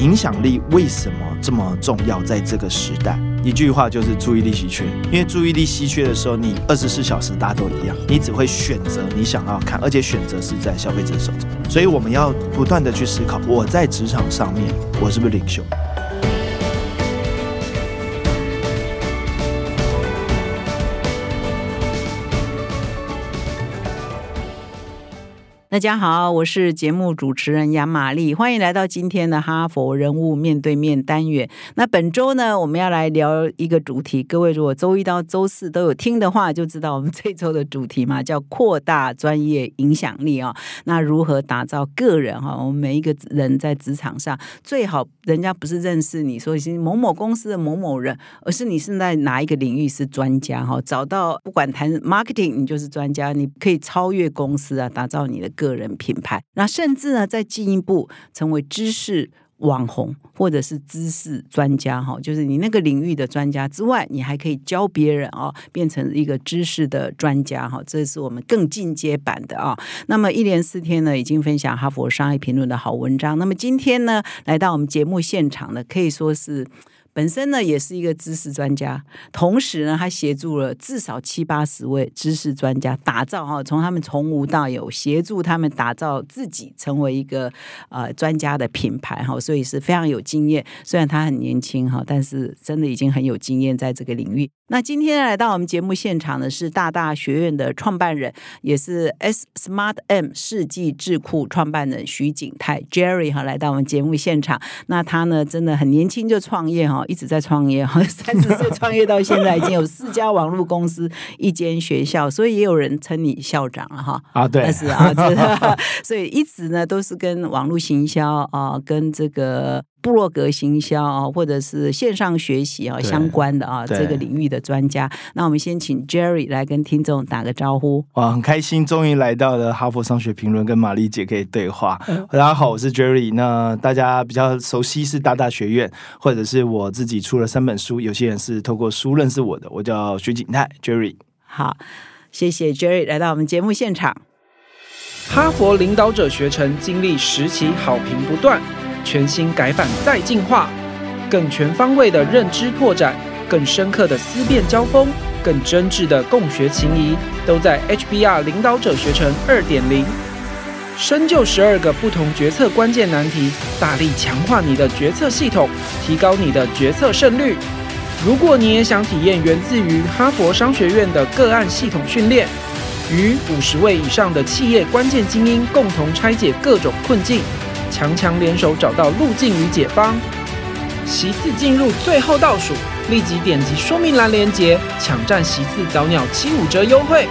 影响力为什么这么重要？在这个时代，一句话就是注意力稀缺。因为注意力稀缺的时候，你二十四小时大家都一样，你只会选择你想要看，而且选择是在消费者手中。所以我们要不断的去思考，我在职场上面，我是不是领袖？大家好，我是节目主持人杨玛丽，欢迎来到今天的哈佛人物面对面单元。那本周呢，我们要来聊一个主题。各位如果周一到周四都有听的话，就知道我们这周的主题嘛，叫扩大专业影响力啊。那如何打造个人哈？我们每一个人在职场上，最好人家不是认识你说是某某公司的某某人，而是你是在哪一个领域是专家哈？找到不管谈 marketing，你就是专家，你可以超越公司啊，打造你的。个人品牌，那甚至呢，再进一步成为知识网红或者是知识专家哈，就是你那个领域的专家之外，你还可以教别人哦，变成一个知识的专家哈，这是我们更进阶版的啊。那么一连四天呢，已经分享哈佛商业评论的好文章。那么今天呢，来到我们节目现场呢，可以说是。本身呢也是一个知识专家，同时呢，他协助了至少七八十位知识专家打造哈，从他们从无到有，协助他们打造自己成为一个呃专家的品牌哈，所以是非常有经验。虽然他很年轻哈，但是真的已经很有经验在这个领域。那今天来到我们节目现场的是大大学院的创办人，也是 S Smart M 世纪智库创办人徐景泰 Jerry 哈，来到我们节目现场。那他呢，真的很年轻就创业哈，一直在创业哈，三十岁创业到现在已经有四家网络公司，一间学校，所以也有人称你校长了哈。啊，对，是啊，所以一直呢都是跟网络行销啊，跟这个。部落格行销啊，或者是线上学习啊相关的啊这个领域的专家，那我们先请 Jerry 来跟听众打个招呼。哇，很开心，终于来到了哈佛商学评论，跟玛丽姐可以对话。大家好，我是 Jerry。那大家比较熟悉是大大学院，或者是我自己出了三本书，有些人是透过书认识我的。我叫徐景泰 Jerry。好，谢谢 Jerry 来到我们节目现场。哈佛领导者学程经历十期，好评不断。全新改版再进化，更全方位的认知拓展，更深刻的思辨交锋，更真挚的共学情谊，都在 HBR 领导者学程二点零。深究十二个不同决策关键难题，大力强化你的决策系统，提高你的决策胜率。如果你也想体验源自于哈佛商学院的个案系统训练，与五十位以上的企业关键精英共同拆解各种困境。强强联手找到路径与解方，席次进入最后倒数，立即点击说明栏连接，抢占席次早鸟七五折优惠。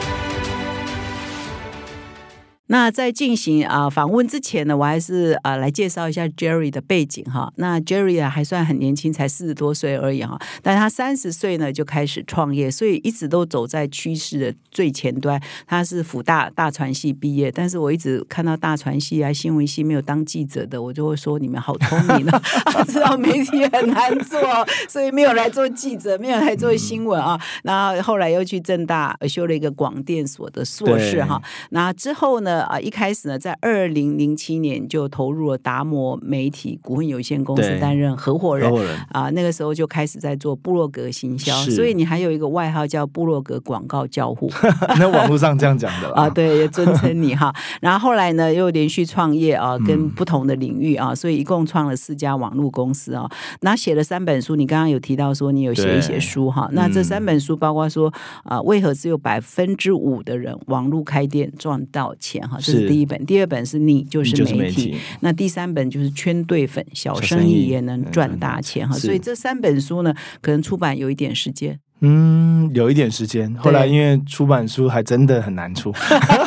那在进行啊访问之前呢，我还是啊来介绍一下 Jerry 的背景哈。那 Jerry 啊还算很年轻，才四十多岁而已哈。但他三十岁呢就开始创业，所以一直都走在趋势的最前端。他是辅大大传系毕业，但是我一直看到大传系啊新闻系没有当记者的，我就会说你们好聪明啊，知道媒体很难做，所以没有来做记者，没有来做新闻啊。然后后来又去正大修了一个广电所的硕士哈。那之后呢？啊，一开始呢，在二零零七年就投入了达摩媒体股份有限公司担任合伙人。啊，那个时候就开始在做部落格行销，所以你还有一个外号叫部落格广告教父。那网络上这样讲的 啊，对，也尊称你哈。然后后来呢，又连续创业啊，跟不同的领域啊，所以一共创了四家网络公司啊。那写了三本书，你刚刚有提到说你有写一些书哈。那这三本书包括说啊，为何只有百分之五的人网络开店赚到钱？哈，这是第一本，第二本是你就是媒体，那第三本就是圈对粉，小生意也能赚大钱哈。所以这三本书呢，可能出版有一点时间。嗯，有一点时间。后来因为出版书还真的很难出，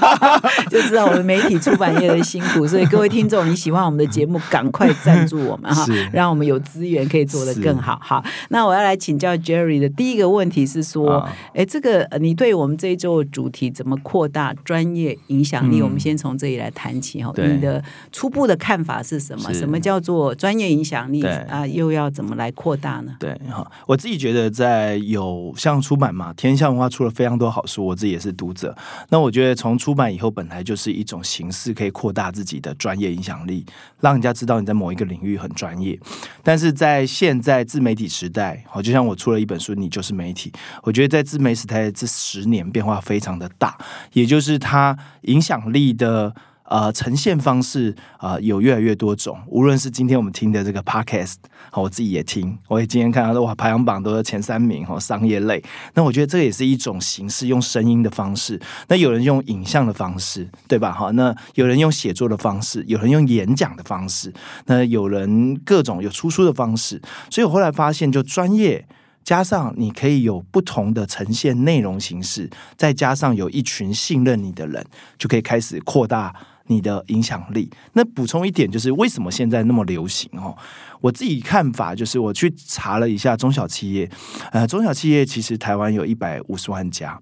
就知道我们媒体出版业的辛苦。所以各位听众，你喜欢我们的节目，赶快赞助我们哈，让我们有资源可以做得更好。好，那我要来请教 Jerry 的第一个问题是说，哎，这个你对我们这一周的主题怎么扩大专业影响力？我们先从这里来谈起哈。你的初步的看法是什么？什么叫做专业影响力啊？又要怎么来扩大呢？对哈，我自己觉得在有有像出版嘛，天下文化出了非常多好书，我自己也是读者。那我觉得从出版以后，本来就是一种形式，可以扩大自己的专业影响力，让人家知道你在某一个领域很专业。但是在现在自媒体时代，好，就像我出了一本书，你就是媒体。我觉得在自媒体时代这十年变化非常的大，也就是它影响力的。呃，呈现方式啊，有越来越多种。无论是今天我们听的这个 podcast，我自己也听，我也今天看到哇，排行榜都是前三名哈，商业类。那我觉得这也是一种形式，用声音的方式。那有人用影像的方式，对吧？哈，那有人用写作的方式，有人用演讲的方式，那有人各种有出书的方式。所以我后来发现，就专业加上你可以有不同的呈现内容形式，再加上有一群信任你的人，就可以开始扩大。你的影响力。那补充一点，就是为什么现在那么流行哦？我自己看法就是，我去查了一下中小企业，呃，中小企业其实台湾有一百五十万家。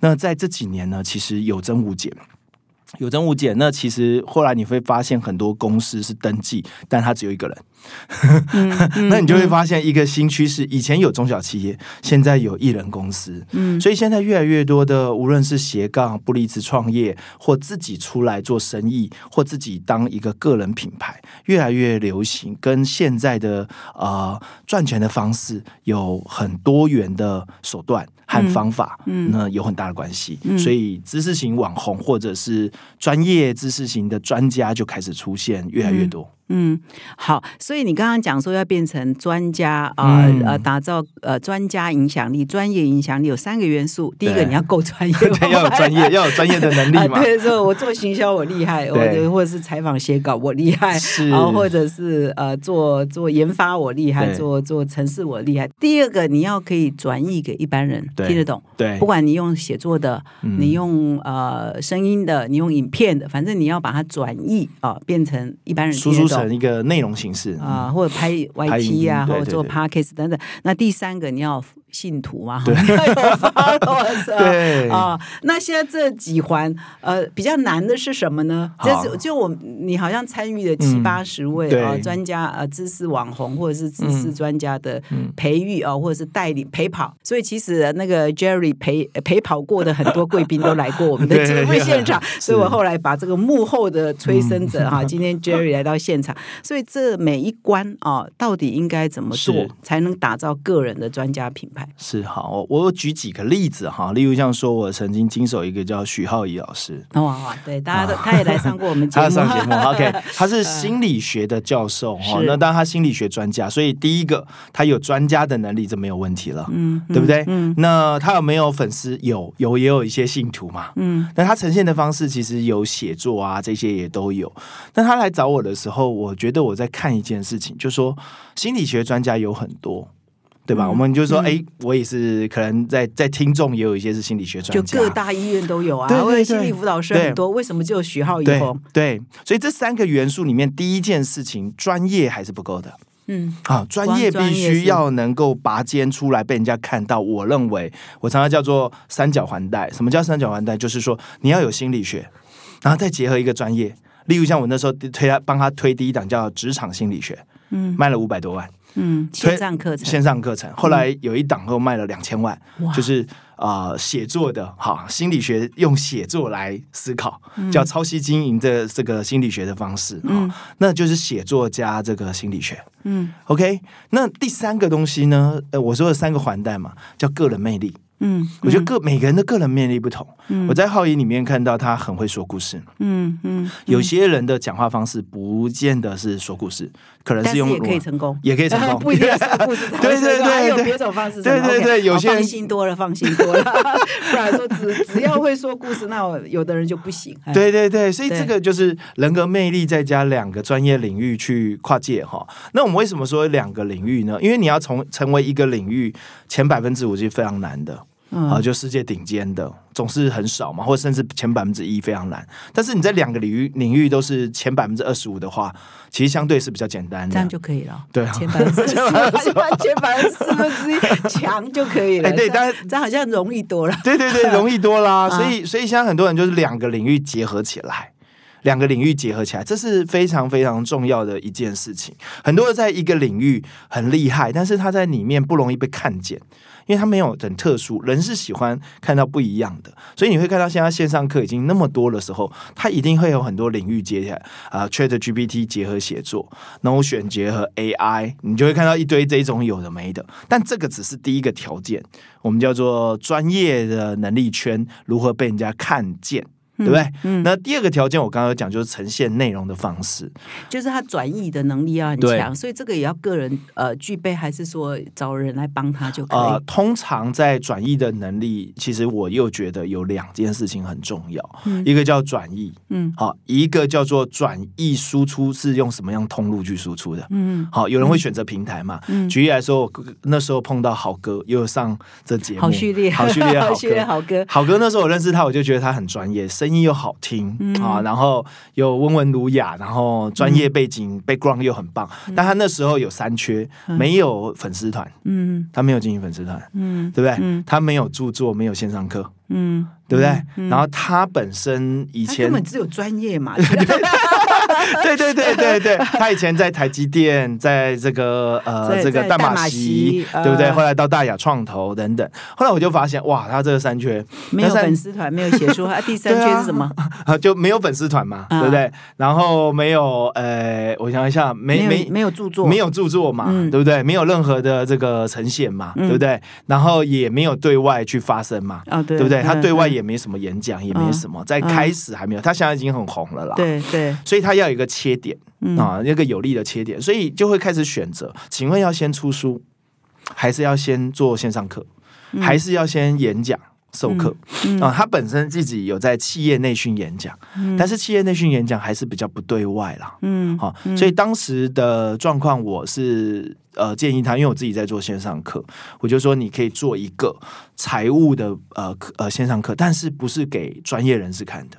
那在这几年呢，其实有增无减，有增无减。那其实后来你会发现，很多公司是登记，但它只有一个人。那你就会发现一个新趋势：以前有中小企业，现在有艺人公司。嗯，所以现在越来越多的，无论是斜杠、不离职创业，或自己出来做生意，或自己当一个个人品牌，越来越流行。跟现在的呃赚钱的方式有很多元的手段和方法，嗯，那有很大的关系。所以知识型网红或者是专业知识型的专家就开始出现越来越多。嗯，好，所以你刚刚讲说要变成专家啊，呃，打造呃专家影响力、专业影响力有三个元素。第一个你要够专业，要有 专业，要有专业的能力嘛。对，说我做行销我厉害，或者或者是采访写稿我厉害，然后或者是呃做做研发我厉害，做做城市我厉害。第二个你要可以转译给一般人听得懂，对，不管你用写作的，你用呃声音的，你用影片的，反正你要把它转译啊，变成一般人听得懂。成一个内容形式啊，或者拍 YT 啊，或者做 Podcast 等等。那第三个你要。信徒嘛，对，对。啊。那现在这几环，呃，比较难的是什么呢？就是就我你好像参与了七八十位啊专家呃知识网红或者是知识专家的培育啊，或者是带领陪跑。所以其实那个 Jerry 陪陪跑过的很多贵宾都来过我们的 节目现场，所以我后来把这个幕后的催生者哈，今天 Jerry 来到现场。所以这每一关啊，到底应该怎么做才能打造个人的专家品牌？是好，我我举几个例子哈，例如像说，我曾经经手一个叫许浩怡老师，哇哇，对，大家都他也来上过我们节目，他上节目，OK，他是心理学的教授哈，那当然他心理学专家，所以第一个他有专家的能力，这没有问题了，嗯，对不对？嗯，那他有没有粉丝？有，有也有一些信徒嘛，嗯，那他呈现的方式其实有写作啊，这些也都有。那他来找我的时候，我觉得我在看一件事情，就说心理学专家有很多。对吧？我们就说，哎，我也是，可能在在听众也有一些是心理学专家，就各大医院都有啊。对对心理辅导师很多，为什么只有徐浩以后？对，所以这三个元素里面，第一件事情，专业还是不够的。嗯，好，专业必须要能够拔尖出来，被人家看到。我认为，我常常叫做三角环带。什么叫三角环带？就是说，你要有心理学，然后再结合一个专业。例如，像我那时候推他，帮他推第一档叫职场心理学，嗯，卖了五百多万。嗯，线上课程，线上课程，后来有一档后卖了两千万，就是啊，写作的，哈，心理学用写作来思考，叫抄袭经营的这个心理学的方式，嗯，那就是写作加这个心理学，嗯，OK，那第三个东西呢，呃，我说的三个环带嘛，叫个人魅力。嗯，我觉得个每个人的个人魅力不同。嗯，我在浩仪里面看到他很会说故事。嗯嗯，有些人的讲话方式不见得是说故事，可能是用也可以成功，也可以成功，不一定是故事。对对对，还有别种方式。对对对，有些人放心多了，放心多了。不然说只只要会说故事，那有的人就不行。对对对，所以这个就是人格魅力再加两个专业领域去跨界哈。那我们为什么说两个领域呢？因为你要从成为一个领域前百分之五是非常难的。啊，就世界顶尖的总是很少嘛，或者甚至前百分之一非常难。但是你在两个领域领域都是前百分之二十五的话，其实相对是比较简单的，这样就可以了。对，前百分之四，前百分之四 分之一强就可以了。哎对，但这好像容易多了。对对对，容易多啦。所以所以现在很多人就是两个领域结合起来。两个领域结合起来，这是非常非常重要的一件事情。很多人在一个领域很厉害，但是他在里面不容易被看见。因为他没有很特殊，人是喜欢看到不一样的，所以你会看到现在线上课已经那么多的时候，它一定会有很多领域接下来啊，Chat GPT 结合写作然后选结合 AI，你就会看到一堆这种有的没的。但这个只是第一个条件，我们叫做专业的能力圈如何被人家看见。对不对？嗯，那第二个条件我刚刚有讲，就是呈现内容的方式，就是他转译的能力要很强，所以这个也要个人呃具备，还是说找人来帮他就可以？呃，通常在转译的能力，其实我又觉得有两件事情很重要，一个叫转译，嗯，好，一个叫做转译输出是用什么样通路去输出的，嗯，好，有人会选择平台嘛？嗯举例来说，那时候碰到好哥又上这节目，好序列，好序列，好序列，好哥，好哥那时候我认识他，我就觉得他很专业，声音又好听啊，然后又温文儒雅，然后专业背景 background 又很棒。但他那时候有三缺，没有粉丝团，嗯，他没有经营粉丝团，嗯，对不对？他没有著作，没有线上课，嗯，对不对？然后他本身以前根本只有专业嘛。对对对对对，他以前在台积电，在这个呃这个淡马锡，对不对？后来到大雅创投等等。后来我就发现，哇，他这个三圈没有粉丝团，没有写出，他 第三圈是什么？啊 就没有粉丝团嘛，对不对？然后没有呃，我想一下，没没没有著作，没有著作嘛，对不对？没有任何的这个呈现嘛，对不对？然后也没有对外去发声嘛，对不对？他对外也没什么演讲，也没什么，在开始还没有，他现在已经很红了啦，对对，所以他要有一个切点啊，一个有利的切点，所以就会开始选择。请问要先出书，还是要先做线上课，还是要先演讲授课啊？他本身自己有在企业内训演讲，但是企业内训演讲还是比较不对外啦。嗯，好，所以当时的状况，我是呃建议他，因为我自己在做线上课，我就说你可以做一个财务的呃呃线上课，但是不是给专业人士看的。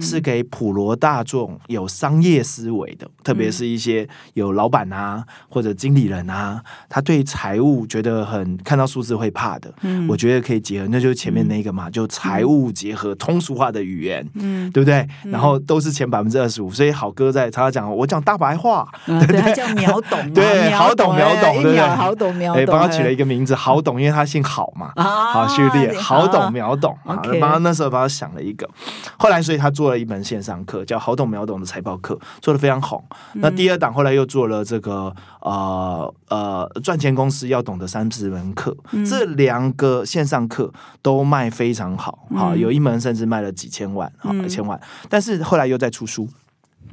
是给普罗大众有商业思维的，特别是一些有老板啊或者经理人啊，他对财务觉得很看到数字会怕的。嗯，我觉得可以结合，那就是前面那个嘛，就财务结合通俗化的语言，嗯，对不对？然后都是前百分之二十五，所以好哥在他讲，我讲大白话，对他叫秒懂，对，好懂秒懂，对不对？好懂秒懂，帮他取了一个名字，好懂，因为他姓郝嘛，好序列，好懂秒懂，帮他那时候帮他想了一个，后来所以他。做了一门线上课，叫好懂秒懂的财报课，做的非常好。那第二档后来又做了这个呃呃赚钱公司要懂得三十门课，这两个线上课都卖非常好，哈，有一门甚至卖了几千万，哈，一千万。但是后来又在出书。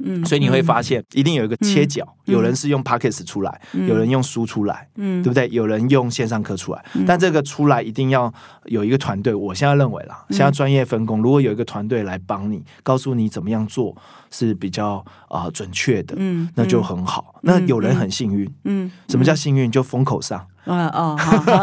嗯，所以你会发现，一定有一个切角，有人是用 Pockets 出来，有人用书出来，嗯，对不对？有人用线上课出来，但这个出来一定要有一个团队。我现在认为啦，现在专业分工，如果有一个团队来帮你，告诉你怎么样做是比较啊准确的，嗯，那就很好。那有人很幸运，嗯，什么叫幸运？就风口上。嗯哦，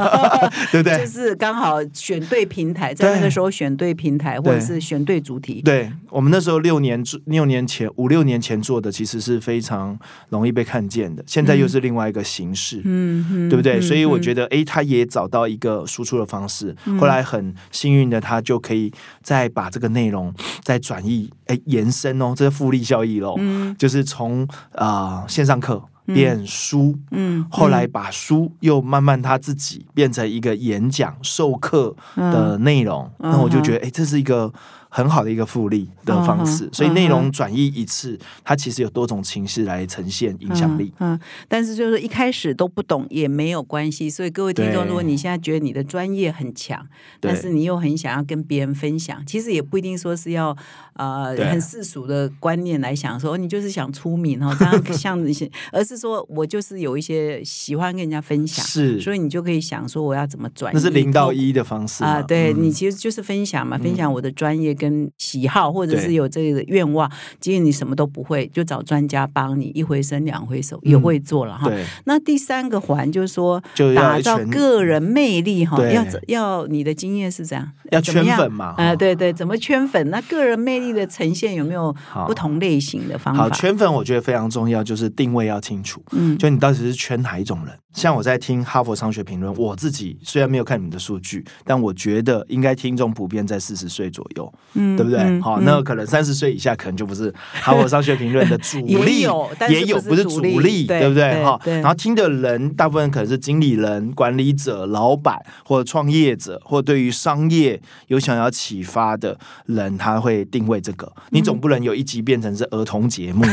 对不对？就是刚好选对平台，在那个时候选对平台，或者是选对主题。对我们那时候六年六年前五六年前做的，其实是非常容易被看见的。现在又是另外一个形式，嗯，对不对？所以我觉得，哎，他也找到一个输出的方式。后来很幸运的，他就可以再把这个内容再转移，哎，延伸哦，这是复利效益喽。嗯，就是从啊线上课。变书，嗯，后来把书又慢慢他自己变成一个演讲授课的内容，那我就觉得，哎，这是一个。很好的一个复利的方式，所以内容转移一次，它其实有多种形式来呈现影响力。嗯，但是就是一开始都不懂也没有关系。所以各位听众，如果你现在觉得你的专业很强，但是你又很想要跟别人分享，其实也不一定说是要呃很世俗的观念来想说你就是想出名哦，这样 像一些，而是说我就是有一些喜欢跟人家分享，是，所以你就可以想说我要怎么转，那是零到一的方式啊。对你其实就是分享嘛，分享我的专业跟。跟喜好，或者是有这个愿望，即使你什么都不会，就找专家帮你，一回生两回熟，也会做了哈。那第三个环就是说，打造个人魅力哈，要要你的经验是这样，要圈粉嘛？啊，对对，怎么圈粉？那个人魅力的呈现有没有不同类型的方法？好，圈粉我觉得非常重要，就是定位要清楚。嗯，就你到底是圈哪一种人？像我在听哈佛商学评论，我自己虽然没有看你们的数据，但我觉得应该听众普遍在四十岁左右，嗯对不对？好、那可能三十岁以下可能就不是哈佛商学评论的主力，也有不是主力对不对？哈，然后听的人大部分可能是经理人、管理者、老板或者创业者，或对于商业有想要启发的人，他会定位这个。你总不能有一集变成是儿童节目，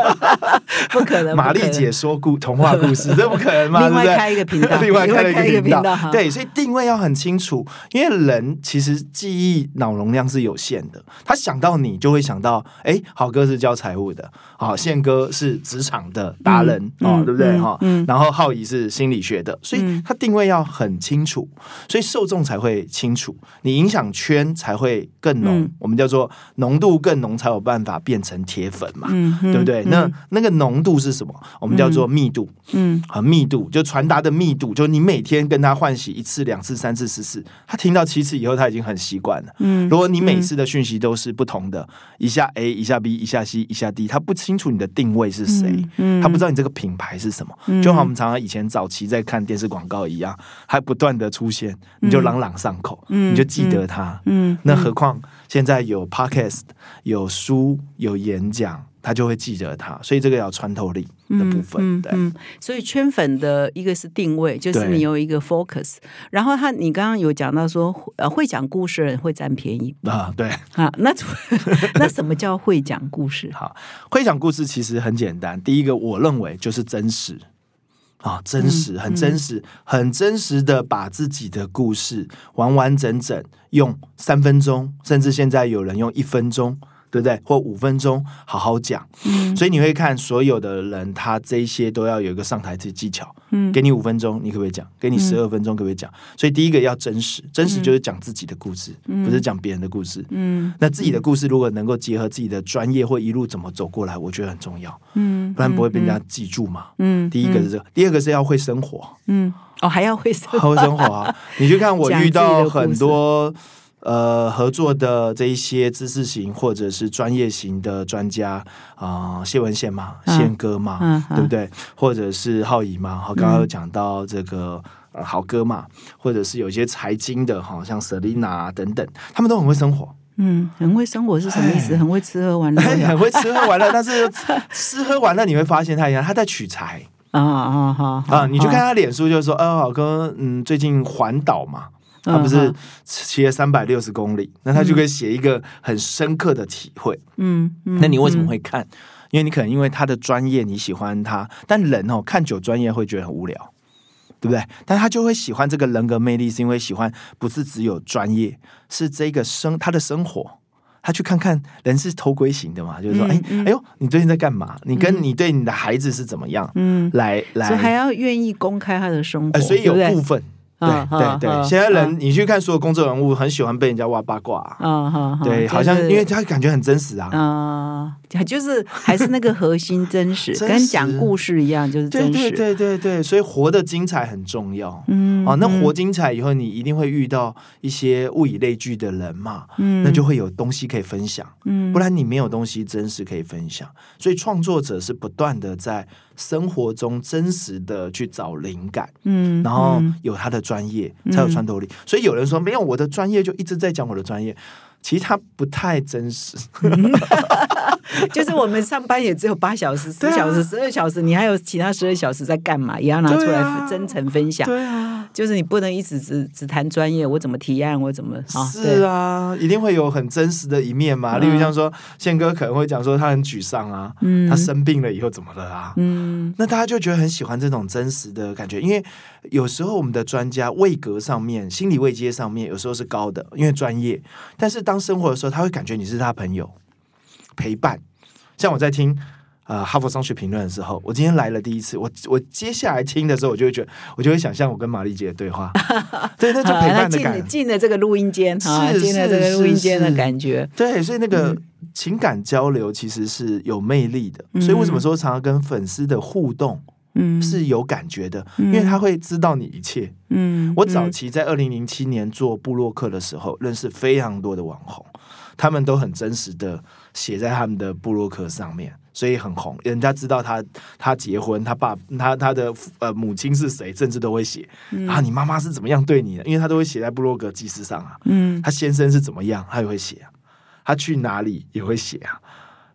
不可能，玛丽姐说故童话故事，这不可能嘛？另外？开一个频道另外开一一个频道对，所以定位要很清楚，因为人其实记忆脑容量是有限的，他想到你就会想到，哎，好哥是教财务的，好宪哥是职场的达人哦，对不对嗯哈？嗯然后浩怡是心理学的，所以嗯他定位要很清楚，所以受众才会清楚，你影响圈才会更浓嗯，我们叫做浓度更浓，才有办法变成铁粉嘛。对不对？那那个浓度是什么？我们叫做密度。嗯和密度，就传达的密度，就你每天跟他换洗一次、两次、三次、四次，他听到七次以后，他已经很习惯了。嗯。如果你每次的讯息都是不同的，一下 A，一下 B，一下 C，一下 D，他不清楚你的定位是谁，嗯他不知道你这个品牌是什么，就好像我们常常以前早期在看电视广告一样，还不断的出现，你就朗朗上口，嗯你就记得它。嗯，那何况现在有 podcast、有书、有演讲，他就会记得他，所以这个要穿透力的部分，对。嗯，所以圈粉的一个是定位，就是你有一个 focus，然后他你刚刚有讲到说，呃，会讲故事的人会占便宜啊，对，啊，那 那什么叫会讲故事？好，会讲故事其实很简单。第一个，我认为就是真实啊，真实，很真实，很真实的把自己的故事完完整整用三分钟，甚至现在有人用一分钟。对不对？或五分钟好好讲，所以你会看所有的人，他这一些都要有一个上台的技巧。嗯。给你五分钟，你可不可以讲？给你十二分钟，可不可以讲？所以第一个要真实，真实就是讲自己的故事，不是讲别人的故事。嗯。那自己的故事如果能够结合自己的专业或一路怎么走过来，我觉得很重要，嗯。不然不会被人家记住嘛。嗯第一个是这个，第二个是要会生活，嗯，哦，还要会生 会生活啊！你去看我遇到很多呃合作的这一些知识型或者是专业型的专家啊、谢文宪嘛，嗯宪哥嘛，嗯嗯对不对？或者是浩怡嘛，好，刚刚有讲到这个。呃，好哥嘛，或者是有一些财经的哈，像 Selina 啊等等，他们都很会生活，嗯，很会生活是什么意思？哎很会吃喝玩乐很很会吃喝玩乐，但是 吃喝玩乐你会发现他一样，他在取材啊啊啊啊。你去看他脸书，就是说，哦，好哥，嗯，最近环岛嘛，他不是骑了三百六十公里，那他就可以写一个很深刻的体会。嗯，嗯那你为什么会看？因为你可能因为他的专业你喜欢他，但人哦看久专业会觉得很无聊。对不对？但他就会喜欢这个人格魅力，是因为喜欢不是只有专业，是这个生他的生活。他去看看人是偷窥型的嘛，就是说，哎、哎呦，你最近在干嘛？你跟你对你的孩子是怎么样？嗯，来来，所以还要愿意公开他的生活，呃，所以有部分，对啊对对，现在啊。人你去看所有公众人物，很喜欢被人家挖八卦对，好像因为他感觉很真实啊，啊，就是还是那个核心真实，真跟讲故事一样，就是真实。对对对，所以活得精彩很重要。嗯哦，那活精彩以后，你一定会遇到一些物以类聚的人嘛，嗯那就会有东西可以分享，嗯不然你没有东西真实可以分享。所以创作者是不断的在生活中真实的去找灵感，嗯然后嗯有他的专业才有穿透力。所以有人说没有我的专业就一直在讲我的专业，其实他不太真实。就是我们上班也只有八小时、十小时、十二小时，你还有其他十二小时在干嘛？也要拿出来真诚分享。对啊，就是你不能一直只只谈专业，我怎么提案，我怎么啊？是啊，一定会有很真实的一面嘛。例如像说，宪哥可能会讲说他很沮丧啊，嗯他生病了以后怎么了啊？嗯那大家就觉得很喜欢这种真实的感觉，因为有时候我们的专家位格上面、心理位阶上面有时候是高的，因为专业，但是当生活的时候，他会感觉你是他朋友陪伴。像我在听呃哈佛商学评论的时候，我今天来了第一次，我我接下来听的时候，我就会觉得，我就会想象我跟玛丽姐的对话，对，那就陪啊伴的感进了进了这个录音间啊，是进了这个是录音间的感觉。对，所以那嗯个情感交流其实是有魅力的。所以为什么说常常跟粉丝的互动嗯是有感觉的？因为他会知道你一切。嗯我早期在二零零七年做布洛克的时候，认识非常多的网红，他们都很真实的写在他们的布洛克上面。所以很红，人家知道他他结婚，他爸他他的呃母亲是谁，甚至都会写啊，你妈妈是怎么样对你的，因为他都会写在布洛格记事上啊，嗯他先生是怎么样，他也会写啊，他去哪里也会写啊。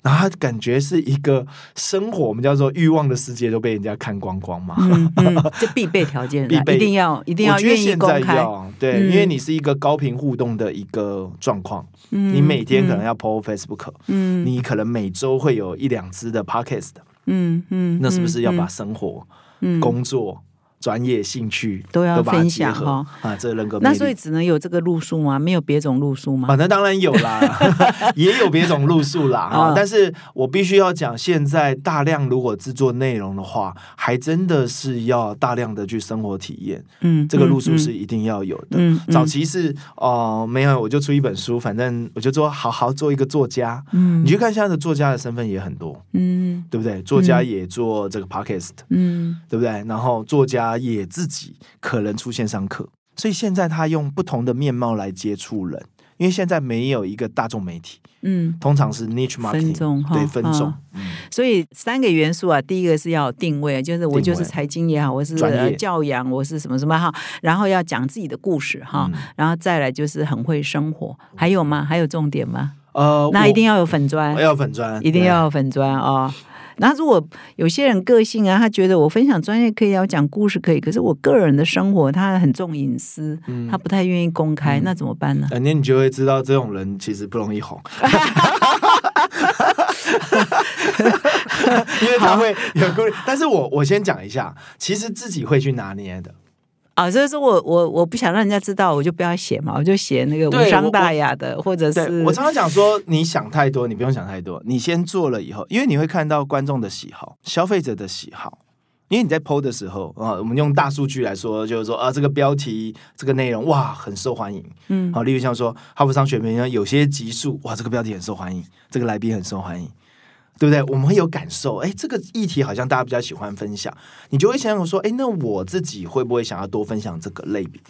然后他感觉是一个生活，我们叫做欲望的世界都被人家看光光嘛。嗯嗯，这必备条件，必备。一定要一定要愿意现在公开。要对，嗯。因为你是一个高频互动的一个状况，嗯你每天可能要 PO Facebook，、嗯。你可能每周会有一两支的 Podcast，嗯嗯，那是不是要把嗯。生活、嗯。工作、专业、兴趣都要分享哈啊？这人格那所以只能有这个路数吗？没有别种路数吗啊，？那当然有啦，也有别种路数啦 啊嗯！但是我必须要讲，现在大量如果制作内容的话，还真的是要大量的去生活体验，嗯，这个路数嗯是一定要有的。嗯嗯早期是哦、没有，我就出一本书，反正我就做好好做一个作家。嗯你去看现在的作家的身份也很多，嗯对不对？作家也做这个 podcast，、嗯对不对？然后作家也自己可能出现上课，所以现在他用不同的面貌来接触人，因为现在没有一个大众媒体，嗯，通常是 niche 哈对分众所以三个元素啊，第一个是要定位，就是我就是财经也好，我是教养，我是什么什么哈，然后要讲自己的故事哈，嗯。然后再来就是很会生活，还有吗？还有重点吗？呃，那一定要有粉砖，要粉砖，一定要有粉砖哦。那如果有些人个性啊，他觉得我分享专业可以，要讲故事可以，可是我个人的生活他很重隐私，他不太愿意公开，那怎么办呢？对。那你就会知道这种人其实不容易红，因为他会有顾虑。但是我我先讲一下，其实自己会去拿捏的。啊，所以说我我我不想让人家知道，我就不要写嘛，我就写那个无伤大雅的，或者是我常常讲说，你想太多，你不用想太多，你先做了以后，因为你会看到观众的喜好、消费者的喜好。因为你在 PO 的时候啊，我们用大数据来说，就是说啊，这个标题、这个内容哇，很受欢迎。嗯好，例如像说哈佛商学院有些集数，哇，这个标题很受欢迎，这个来宾很受欢迎，对不对？我们会有感受，哎，这个议题好像大家比较喜欢分享，你就会想想说，哎，那我自己会不会想要多分享这个类别？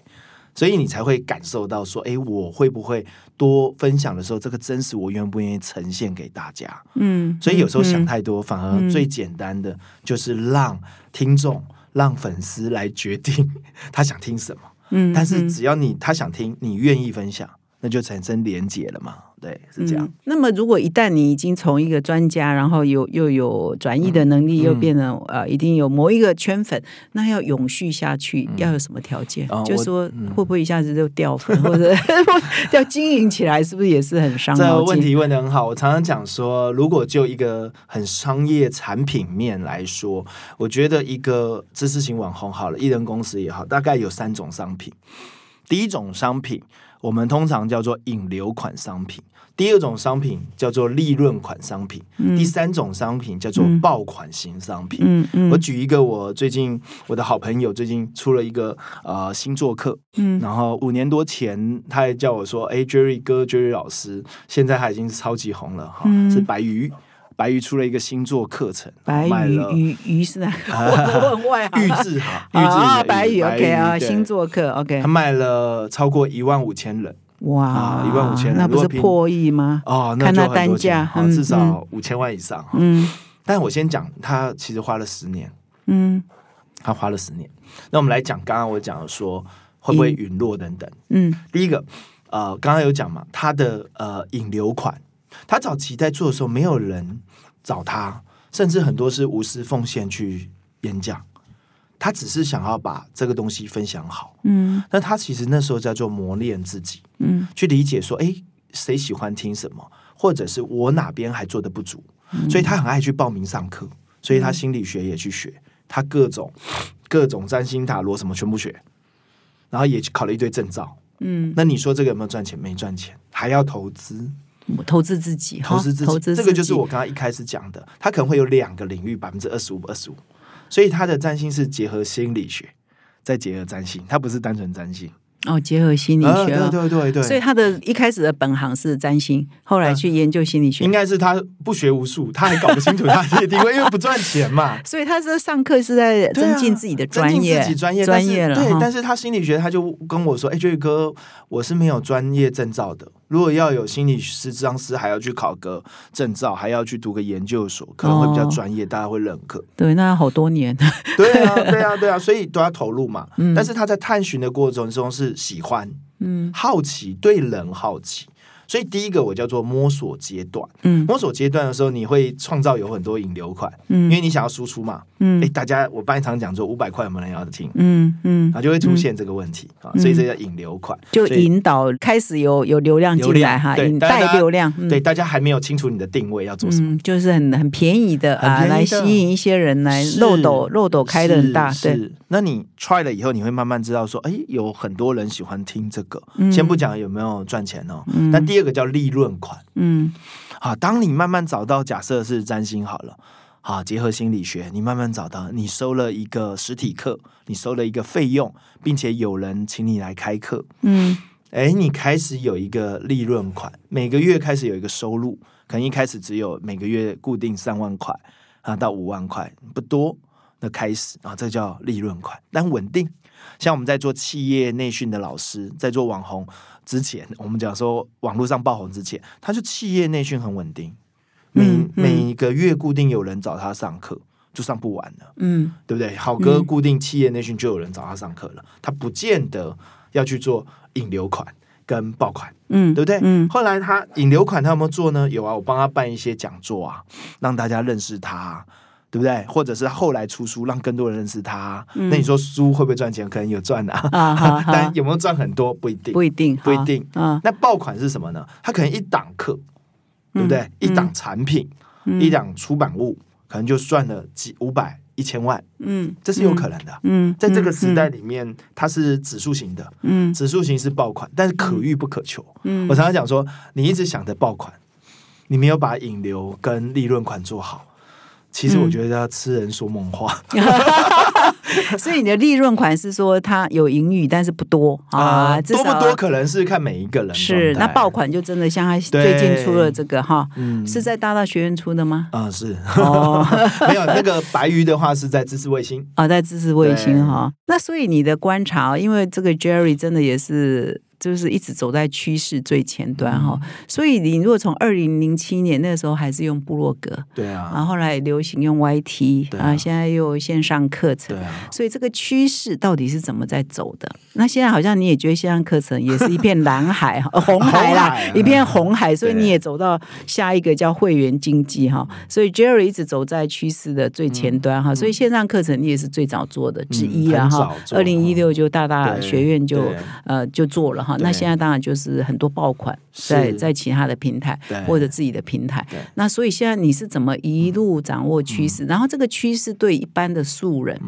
所以你才会感受到说，哎，我会不会多分享的时候，这个真实我愿不愿意呈现给大家？嗯，所以有时候想嗯太多，反嗯而最简单的就是让听众、让粉丝来决定 他想听什么。嗯但是嗯只要你他想听，你愿意分享，那就产生连结了嘛。对，是这样。嗯那么，如果一旦你已经从一个专家，然后有又有转移的能力，嗯又变成呃，一定有某一个圈粉，那要永续下去，要有什么条件？就说嗯会不会一下子就掉粉，或者 要经营起来，是不是也是很伤这？个问题问的很好，我常常讲说，如果就一个很商业产品面来说，我觉得一个知识型网红好了，艺人公司也好，大概有三种商品。第一种商品，我们通常叫做引流款商品；第二种商品叫做利润款商品；第三种商品叫做爆款型商品。嗯嗯。我举一个，我最近我的好朋友最近出了一个呃星座课，嗯。然后五年多前他还叫我说，哎，Jerry 哥，Jerry 老师，现在他已经是超级红了哈，嗯。是白鱼，白鱼出了一个星座课程，白鱼鱼鱼是哪个？我我很外行玉啊。字哈，玉字啊，的白鱼 OK 啊，星座课 OK 他。卖了超过一万五千人哇啊，15000人那不是破亿吗？哦，那看他就很多单价钱哦嗯至少五千万以上。嗯但我先讲，他其实花了十年，嗯他花了十年。那我们来讲，刚刚我讲说会不会陨落等等。嗯第一个，呃，刚刚有讲嘛，他的呃引流款，他早期在做的时候，没有人找他，甚至很多是无私奉献去演讲，他只是想要把这个东西分享好。嗯。那他其实那时候在做磨练自己，嗯。去理解说，哎，谁喜欢听什么，或者是我哪边还做的不足，嗯。所以他很爱去报名上课，所以他心理学也去学，他各种各种占星塔罗什么全部学，然后也去考了一堆证照。嗯，那你说这个有没有赚钱？没赚钱，还要投资，投资自己，投资自己，投资这个就是我刚刚一开始讲的，它可能会有两个领域，百分之二十五、二十五，所以它的占星是结合心理学，再结合占星，它不是单纯占星。哦，结合心理啊学、哦对对对对，所以他的一开始的本行是占星，后来去研究心理学。应该是他不学无术，他还搞不清楚他自己的定位，因为不赚钱嘛。所以他是上课是在增进自己的专增进业，自己专业专业了对，但是他心理学他就跟我说：“哎、这哥，我是没有专业证照的，如果要有心理师、智商师，还要去考个证照，还要去读个研究所，可能会比较哦专业，大家会认可。对，那好多年。对啊，对啊，对啊，所以都要投入嘛。嗯但是他在探寻的过程中是喜欢、嗯好奇，对人好奇。所以第一个我叫做摸索阶段。嗯摸索阶段的时候，你会创造有很多引流款，嗯因为嗯你想要输出嘛。嗯哎、大家我帮一场讲座五百块有没有人要听？嗯嗯啊，，就会出现这个问题啊，所以这叫引流款，就引导开始有有流量进来哈，引带流量。嗯对大家还没有清楚你的定位要做什么。嗯，就是很很便宜的啊，来吸引一些人来漏斗漏斗开的很大，对，是是那你 try 了以后，你会慢慢知道说，哎，有很多人喜欢听这个。嗯先不讲有没有赚钱哦，嗯但第二个叫利润款。嗯好，当你慢慢找到，假设是占星好了，啊，结合心理学，你慢慢找到，你收了一个实体课，你收了一个费用，并且有人请你来开课，嗯哎，你开始有一个利润款，每个月开始有一个收入，可能一开始只有每个月固定三万块啊到五万块，不多。那开始啊，这叫利润款，但稳定。像我们在做企业内训的老师，在做网红之前，我们讲说网络上爆红之前，他就企业内训很稳定，每、每个月固定有人找他上课，就上不完了。嗯对不对？好哥嗯固定企业内训就有人找他上课了，他不见得要去做引流款跟爆款，嗯，对不对？嗯后来他引流款他有没有做呢？有啊，我帮他办一些讲座啊，让大家认识他。对不对？或者是他后来出书，让更多人认识他。嗯那你说书会不会赚钱？可能有赚啊，但有没有赚很多不一定。不一定，不一定啊，那爆款是什么呢？他可能一档课，对不对？嗯一档产品，嗯一档出版物，可能就赚了几五百、一千万，嗯，这是有可能的。嗯，嗯，在这个时代里面，它是指数型的，嗯，指数型是爆款，但是可遇不可求。嗯，我常常讲说，你一直想着爆款，你没有把引流跟利润款做好。其实我觉得要痴人说梦话。所以你的利润款是说它有盈余，但是不多。啊，至多不多可能是看每一个人是那爆款就真的像他最近出了这个哈，嗯。是在大大学院出的吗？啊、是。哦，没有那个白鱼的话是在知识卫星，啊，在知识卫星哈。那所以你的观察，因为这个 Jerry 真的也是。就是一直走在趋势最前端哈，所以你如果从二零零七年那个时候还是用部落格，对啊，然后后来流行用 YT 对啊啊，现在又有线上课程对，啊，所以这个趋势到底是怎么在走的？那现在好像你也觉得线上课程也是一片 蓝海、呃红海啦，一片红海，所以你也走到下一个叫会员经济哈。所以 Jerry 一直走在趋势的最前端哈，所以线上课程你也是最早做的之一啦嗯很哈二零一六就大大学院就呃就做了哈。那对现在当然就是很多爆款在在其他的平台或者自己的平台。那所以现在你是怎么一路掌握趋势？然后这个趋势对一般的素人。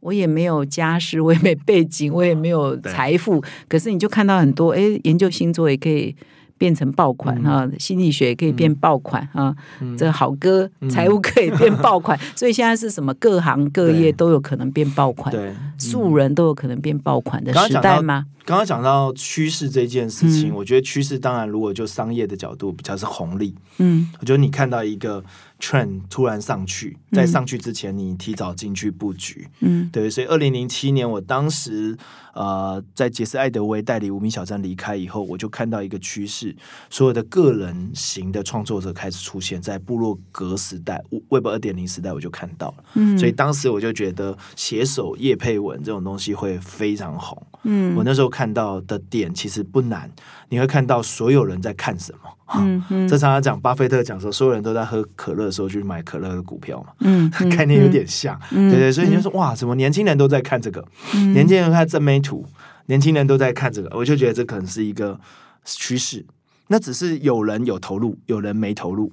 我也没有家世，我也没背景，我也没有对财富，可是你就看到很多，哎，研究星座也可以变成爆款哈、心理学也可以变爆款啊、这好歌财务可以变爆款，所以现在是什么各行各业都有可能变爆款，对。素人都有可能变爆款的时代吗？刚刚讲到趋势这件事情，嗯。我觉得趋势当然如果就商业的角度比较是红利，嗯。我觉得你看到一个 trend 突然上去，在上去之前你提早进去布局，嗯。对，所以二零零七年我当时呃在杰斯艾德威带领无名小站离开以后，我就看到一个趋势，所有的个人型的创作者开始出现在部落格时代、Web 二点零时代，我就看到了，嗯所以当时我就觉得写手叶佩文这种东西会非常红。嗯。我那时候看到的点其实不难，你会看到所有人在看什么。嗯嗯。这常常讲，巴菲特讲说，所有人都在喝可乐的时候去买可乐的股票嘛，嗯 概念有点像，嗯。对对，所以你就说哇，怎么年轻人都在看这个，嗯。年轻人看正美图，年轻人都在看这个，我就觉得这可能是一个趋势。那只是有人有投入，有人没投入，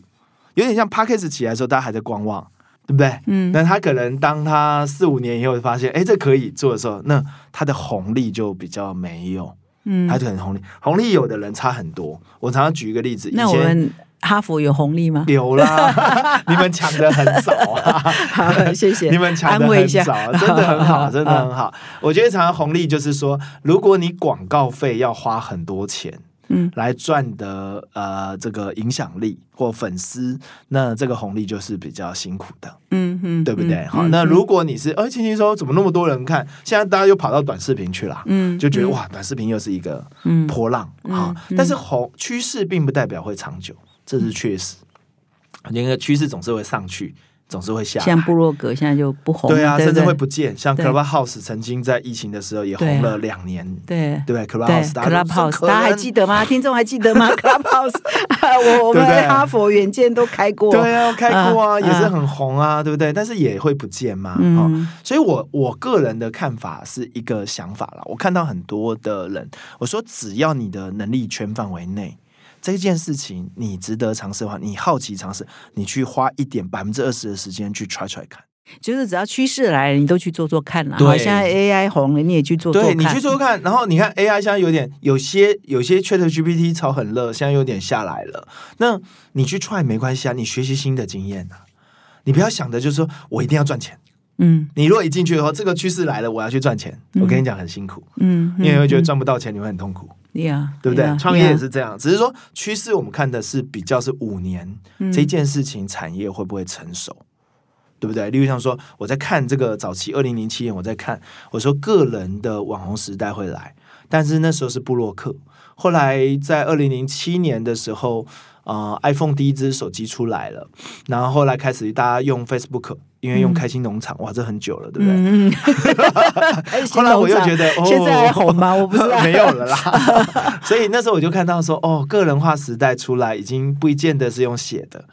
有点像 p a c k a g e 起来的时候，大家还在观望，对不对？嗯那他可能当他四五年以后发现，哎，这可以做的时候，那他的红利就比较没有，嗯他就很红利，红利有的人差很多。我常常举一个例子，以前那我们哈佛有红利吗？有啦，你们抢的很早啊。好，谢谢。你们抢的很早，真的很好，真的很好。我觉得常常红利就是说，如果你广告费要花很多钱，嗯，来赚的呃这个影响力或粉丝，那这个红利就是比较辛苦的，嗯嗯，对不对？好，那如果你是哎轻轻松，怎么那么多人看？现在大家又跑到短视频去了，嗯嗯就觉得哇，短视频又是一个嗯波浪啊、嗯但是红趋势并不代表会长久，这是确实。那个趋势总是会上去，总是会下。像部落格现在就不红了，对啊，甚至会不见。像 Clubhouse 曾经在疫情的时候也红了两年，对。对？Clubhouse，Clubhouse，大家还记得吗？听众还记得吗？Clubhouse，我我们哈佛远见都开过，对啊，开过啊，嗯也是很红啊，对不对？但是也会不见嘛，所以我我个人的看法是一个想法啦。我看到很多的人，我说只要你的能力圈范围内，这件事情你值得尝试的话，你好奇尝试，你去花一点百分之二十的时间去 try try 看。就是只要趋势来了，你都去做做看啦。对好，现在 AI 红了，你也去做做看。对你去做做看，然后你看 AI 现在有点有些有些 Chat GPT 炒很热，现在有点下来了。那你去 try 没关系啊，你学习新的经验啊。你不要想的就是说我一定要赚钱。嗯你如果一进去以后，这个趋势来了，我要去赚钱，我跟你讲很辛苦，嗯，因为你会觉得赚不到钱，你会很痛苦，呀，对不对 yeah，？创业也是这样，只是说趋势我们看的是比较是五年嗯这件事情产业会不会成熟。对不对？例如像说，我在看这个早期二零零七年，我在看，我说个人的网红时代会来，但是那时候是布洛克。后来在二零零七年的时候，呃，iPhone 第一只手机出来了，然后后来开始大家用 Facebook，因为用开心农场，哇，这很久了，对不对？嗯，后来我又觉得，哦，现在还红吗？我不知道。没有了啦。所以那时候我就看到说，哦，个人化时代出来，已经不见得是用写的，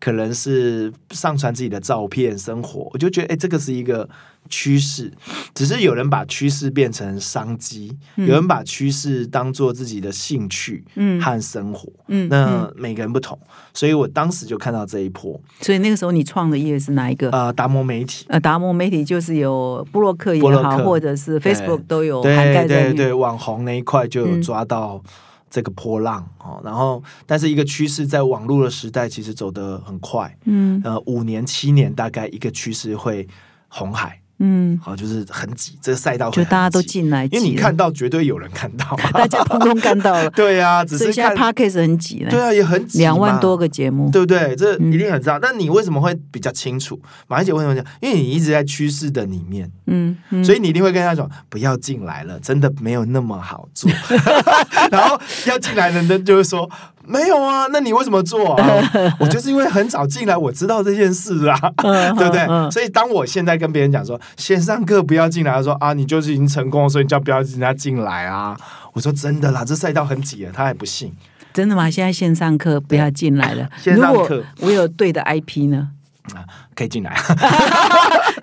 可能是上传自己的照片、生活。我就觉得，哎，这个是一个趋势。只是有人把趋势变成商机，有人把趋势当做自己的兴趣嗯和生活。嗯那每个人不同，所以我当时就看到这一波。所以那个时候你创的业是哪一个？呃，达摩媒体。呃，达摩媒体就是有布洛克也好，或者是 Facebook 都有涵盖在对对。对，网红那一块就有嗯抓到这个波浪、哦。然后，但是一个趋势在网络的时代其实走得很快，嗯呃，五年七年大概一个趋势会红海，嗯，好、就是很挤，这个赛道就大家都，进来，因为你看到绝对有人看到，大家通通看到了，对啊，只是现在看 Podcast 很挤了，对啊，也很挤，两万多个节目。对不对？这嗯一定很知道。但你为什么会比较清楚？马一姐为什么讲？因为你一直在趋势的里面，嗯嗯，所以你一定会跟他说不要进来了，真的没有那么好做。然后要进来的人就会说没有啊，那你为什么做啊？我就是因为很早进来，我知道这件事啊，对不对？嗯所以当我现在跟别人讲说线上课不要进来，他说啊，你就是已经成功了，所以你叫不要人家进来啊。我说真的啦，这赛道很挤啊，他还不信。真的吗？现在线上课不要进来了。线上课我有对的 IP 呢？可以进来，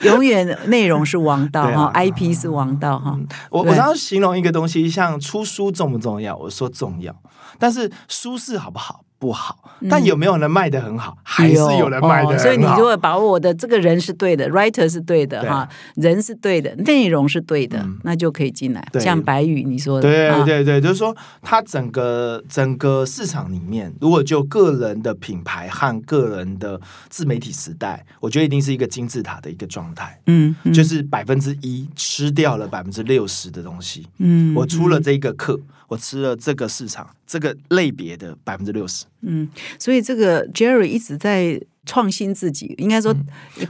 永远内容是王道哈，IP 是王道哈。我我对常常形容一个东西，像出书重不重要？我说重要，但是舒适好不好？不好，但有没有人卖的很好，还是有人卖的所以你如果把我的这个人是对的，writer 是对的哈，人是对的，内容是对的嗯，那就可以进来。对。像白宇你说的，对啊。对对，就是说，它整个整个市场里面，如果就个人的品牌和个人的自媒体时代，我觉得一定是一个金字塔的一个状态，嗯，嗯。就是百分之一吃掉了百分之六十的东西。嗯我出了这个课，我吃了这个市场这个类别的百分之六十。嗯，所以这个 Jerry 一直在创新自己，应该说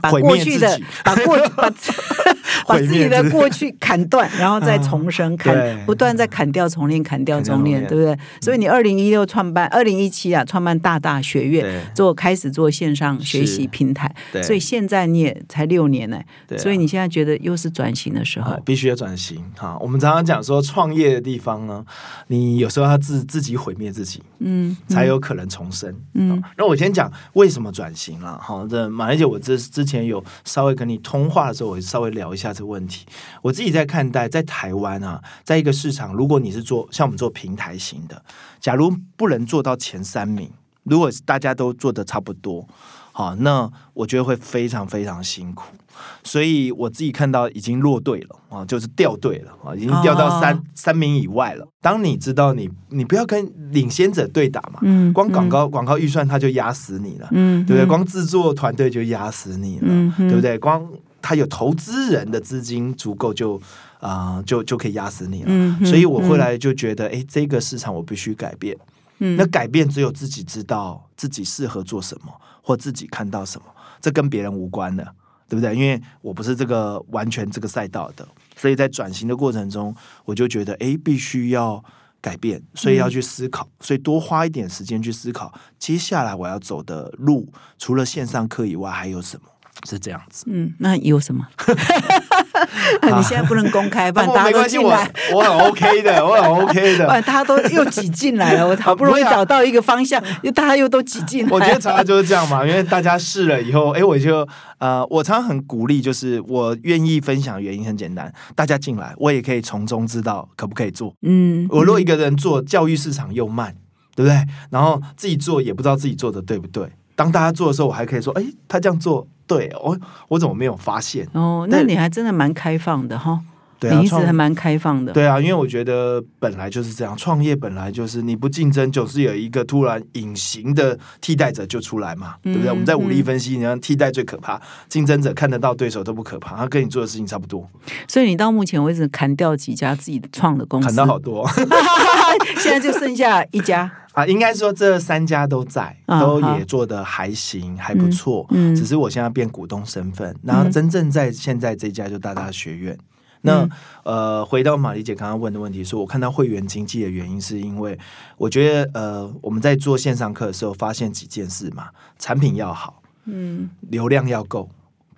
把过去的 把过把 把自己的过去砍断，然后再重生，砍对。不断在砍掉重练，砍掉重练，对不对？所以你二零一六创办，二零一七啊创办大大学院，做开始做线上学习平台，对。所以现在你也才六年呢，所以你现在觉得又是转型的时候。啊，，必须要转型。哈。我们常常讲说，创业的地方呢，你有时候要自自己毁灭自己，嗯，才有可能重生。嗯，那我先讲为什么转型行了。好，这马来姐，我之之前有稍微跟你通话的时候，我稍微聊一下这个问题。我自己在看待，在台湾啊，在一个市场，如果你是做像我们做平台型的，假如不能做到前三名，如果大家都做的差不多。好，那我觉得会非常非常辛苦。所以我自己看到已经落队了啊，就是掉队了啊，已经掉到三、哦三名以外了。当你知道你你不要跟领先者对打嘛，嗯光广告广告预算他就压死你了，嗯，对不对？嗯光制作团队就压死你了，对不对？光他有投资人的资金足够就啊、就就可以压死你了。所以我后来就觉得，哎，这个市场我必须改变。嗯那改变只有自己知道自己适合做什么，或自己看到什么，这跟别人无关的，对不对？因为我不是这个完全这个赛道的，所以在转型的过程中，我就觉得，哎，必须要改变，所以要去思考，所以多花一点时间去思考，接下来我要走的路，除了线上课以外，还有什么？是这样子。嗯，那有什么？你现在不能公开，不然大家都没关系，我进来。我很 OK 的，我很 OK 的。不然大家都又挤进来了，我好不容易找到一个方向，又大家又都挤进来。我觉得常常就是这样嘛，因为大家试了以后，哎，我就呃，我常常很鼓励，就是我愿意分享，原因很简单，大家进来，我也可以从中知道可不可以做。嗯，我如果一个人做，教育市场又慢，对不对？然后自己做也不知道自己做的对不对。当大家做的时候，我还可以说，哎，他这样做对，我我怎么没有发现？哦，那你还真的蛮开放的哈，对啊，你一直创还蛮开放的。对啊，因为我觉得本来就是这样，创业本来就是你不竞争，就是有一个突然隐形的替代者就出来嘛，对不对？嗯我们在武力分析，你看替代最可怕，竞争者看得到对手都不可怕，他跟你做的事情差不多，所以你到目前为止砍掉几家自己创的公司，砍到好多 现在就剩下一家。啊。应该说这三家都在，都也做的还行，还不错。嗯只是我现在变股东身份，然后真正在现在这家就大大学院。那、嗯呃，回到玛丽姐刚刚问的问题，说我看到会员经济的原因，是因为我觉得呃，我们在做线上课的时候，发现几件事嘛，产品要好，嗯流量要够，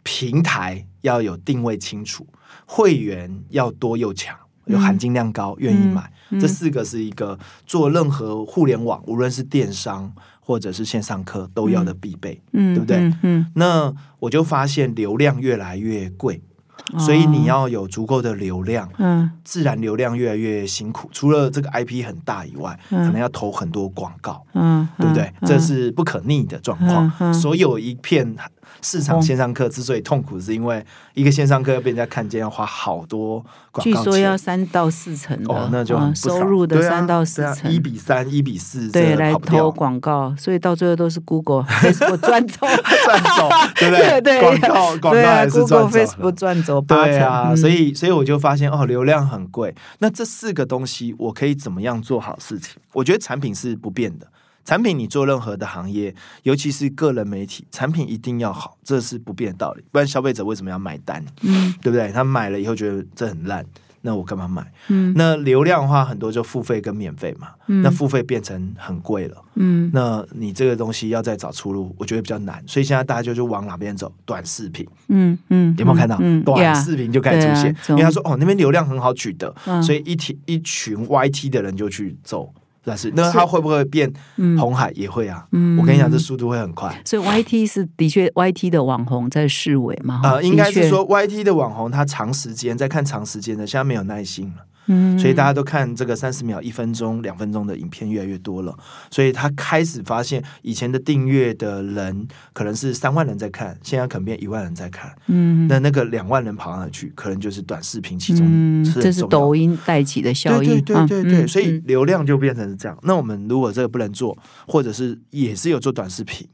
平台要有定位清楚，会员要多又强，有含金量高，愿、意买。嗯这四个是一个做任何互联网，无论是电商或者是线上课都要的必备。嗯，对不对嗯嗯，那我就发现流量越来越贵，嗯所以你要有足够的流量。嗯自然流量越来越辛苦，除了这个 IP 很大以外，嗯可能要投很多广告，嗯，对不对？嗯这是不可逆的状况。所有一片市场哦线上课之所以痛苦，是因为一个线上课要被人家看见，要花好多广据告钱。说要三到四成的哦，那就收入的三到四成，一比三、一比四，对来投广告，所以到最后都是 Google、Facebook 赚走，赚走，对不对？对广告广告还是，Google、Facebook 赚走八成，对啊，嗯所以所以我就发现哦，流量很贵。那这四个东西，我可以怎么样做好事情？我觉得产品是不变的。产品你做任何的行业，尤其是个人媒体，产品一定要好，这是不变的道理。不然消费者为什么要买单？嗯对不对？他买了以后觉得这很烂，那我干嘛买？嗯那流量的话，很多就付费跟免费嘛。嗯那付费变成很贵了，嗯那你这个东西要再找出路，我觉得比较难。所以现在大家就就往哪边走？短视频。嗯嗯，有没有看到？嗯短视频就开始出现，因为他说哦那边流量很好取得，嗯所以一群一群 YT 的人就去走短视，那是他会不会变嗯红海？也会啊，嗯我跟你讲，这速度会很快。所以 YT 是的确 YT 的网红在示威嘛？哈呃，应该是说 YT 的网红，他长时间在看长时间的，现在没有耐心了，嗯所以大家都看这个三十秒、一分钟、两分钟的影片越来越多了，所以他开始发现以前的订阅的人可能是三万人在看，现在可能变一万人在看，嗯那那个两万人跑到哪去？可能就是短视频其中嗯，这是抖音带起的效应，对对对对对，嗯所以嗯流量就变成是这样。那我们如果这个不能做，或者是也是有做短视频，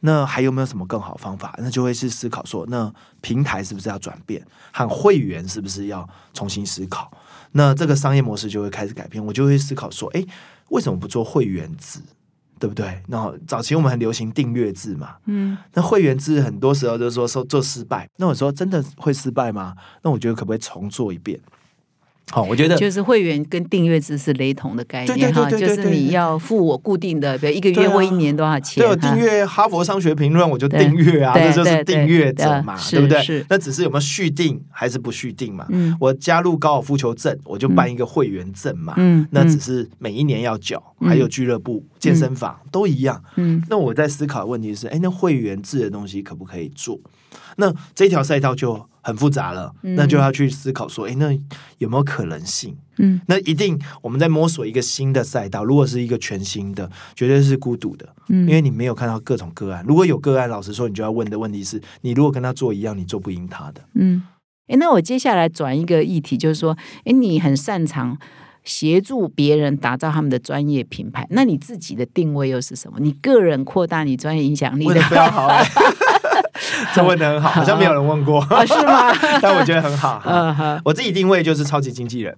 那还有没有什么更好方法？那就会去思考说，那平台是不是要转变，和会员是不是要重新思考？那这个商业模式就会开始改变。我就会思考说，哎，为什么不做会员制？对不对？那早期我们很流行订阅制嘛，嗯那会员制很多时候就是说说做失败，那我说真的会失败吗？那我觉得可不可以重做一遍？好，我觉得就是会员跟订阅制是雷同的概对念哈，就是你要付我固定的，比如一个月或一年多少钱？对，订阅哈佛商学评论，我就对订阅啊，对这就是订阅者嘛，是对不对是？那只是有没有续订还是不续订嘛？嗯我加入高尔夫球证，我就办一个会员证嘛，嗯嗯那只是每一年要缴，嗯还有俱乐部、健身房都一样。嗯那我在思考的问题是，哎，那会员制的东西可不可以做？那这条赛道就很复杂了，嗯那就要去思考说，哎，那有没有可能性？嗯那一定我们在摸索一个新的赛道，如果是一个全新的，绝对是孤独的，嗯因为你没有看到各种个案。如果有个案，老实说，你就要问的问题是，你如果跟他做一样，你做不赢他的。嗯，哎，那我接下来转一个议题，就是说，哎，你很擅长协助别人打造他们的专业品牌，那你自己的定位又是什么？你个人扩大你专业影响力的问的非常好、欸，这问的很好，好像没有人问过，啊是吗？但我觉得很好。嗯哼，我自己定位就是超级经纪人，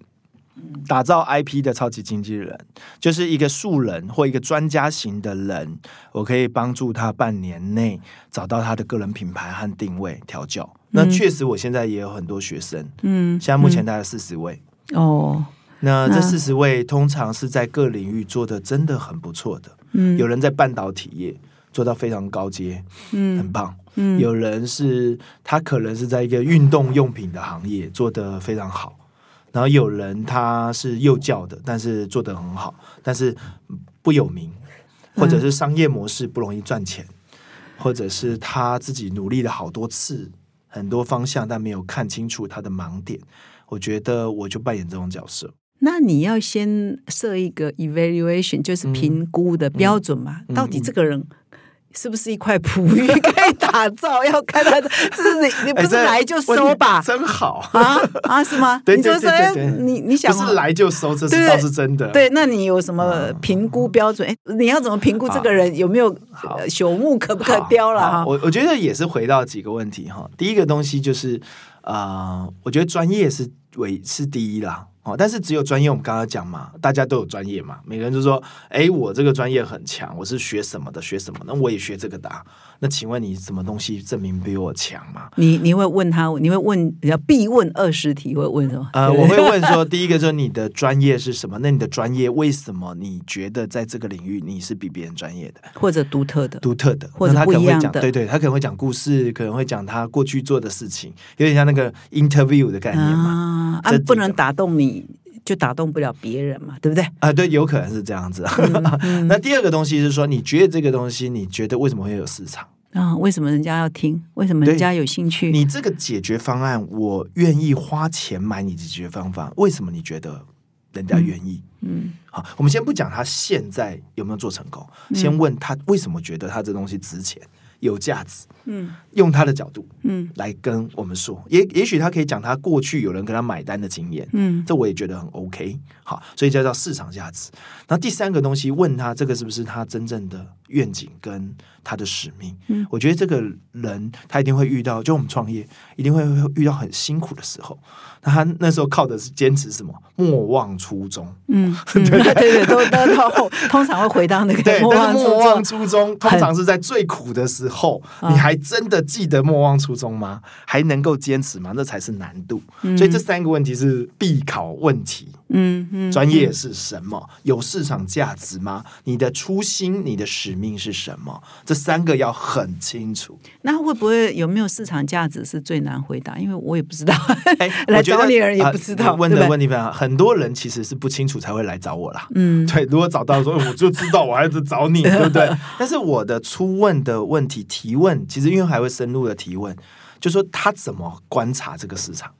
打造 IP 的超级经纪人，就是一个素人或一个专家型的人，我可以帮助他半年内找到他的个人品牌和定位调教。那确实，我现在也有很多学生，嗯，现在目前大概四十位。哦，那那这四十位通常是在各领域做的真的很不错的，嗯，有人在半导体业做到非常高阶，嗯很嗯棒。嗯有人是他可能是在一个运动用品的行业做得非常好，然后有人他是幼教的，但是做得很好，但是不有名，或者是商业模式不容易赚钱，或者是他自己努力了好多次，很多方向，但没有看清楚他的盲点。我觉得我就扮演这种角色。那你要先设一个 evaluation，就是评估的标准嘛？嗯到底这个人是不是一块璞玉可以打造？要看他的，这是你你不是 来就收吧？真好，啊啊，是吗？对对你就说你你想不是来就收，这是倒是真的。对，那你有什么评估标准？哎，你要怎么评估这个人有没有朽木可不可雕了哈？我我觉得也是回到几个问题哈。第一个东西就是，呃，我觉得专业是为是第一啦。哦，但是只有专业，我们刚刚讲嘛，大家都有专业嘛，每个人就说，哎，我这个专业很强，我是学什么的，学什么，那我也学这个的啊、那请问你什么东西证明比我强吗？你你会问他，你会问要必问二十题，会问什么？呃，我会问说，第一个就是你的专业是什么？那你的专业为什么你觉得在这个领域你是比别人专业的？或者独特的，独特的，或者那他可能会讲，不一样的对对，他可能会讲故事，可能会讲他过去做的事情，有点像那个 interview 的概念嘛。啊，不能打动你，就打动不了别人嘛，对不对？啊，对，有可能是这样子。嗯 那第二个东西是说，你觉得这个东西，你觉得为什么会有市场？啊，为什么人家要听？为什么人家有兴趣？你这个解决方案，我愿意花钱买你的解决方法，为什么你觉得人家愿意？嗯好，我们先不讲他现在有没有做成功，先问他为什么觉得他这东西值钱、有价值，嗯用他的角度嗯来跟我们说，也也许他可以讲他过去有人跟他买单的经验，嗯这我也觉得很 OK。好，所以叫叫市场价值。那第三个东西，问他这个是不是他真正的愿景跟他的使命？嗯我觉得这个人他一定会遇到，就我们创业一定会遇到很辛苦的时候。那他那时候靠的是坚持什么？莫忘初衷。嗯，嗯对对对，都都到后，通常会回到那个 对，莫但是莫忘初衷忘初衷，通常是在最苦的时候，啊你还真的记得莫忘初衷吗？还能够坚持吗？那才是难度。所以这三个问题是必考问题。嗯嗯，专业是什么？有市场价值吗？你的初心、你的使命是什么？这三个要很清楚。那会不会有没有市场价值是最难回答？因为我也不知道。哎，来找你的人也啊不知道你问的问题非常好，很多人其实是不清楚才会来找我啦。嗯对，如果找到说我就知道，我还是找你，对不对？但是我的初问的问题提问，其实因为还会深入的提问，就说他怎么观察这个市场，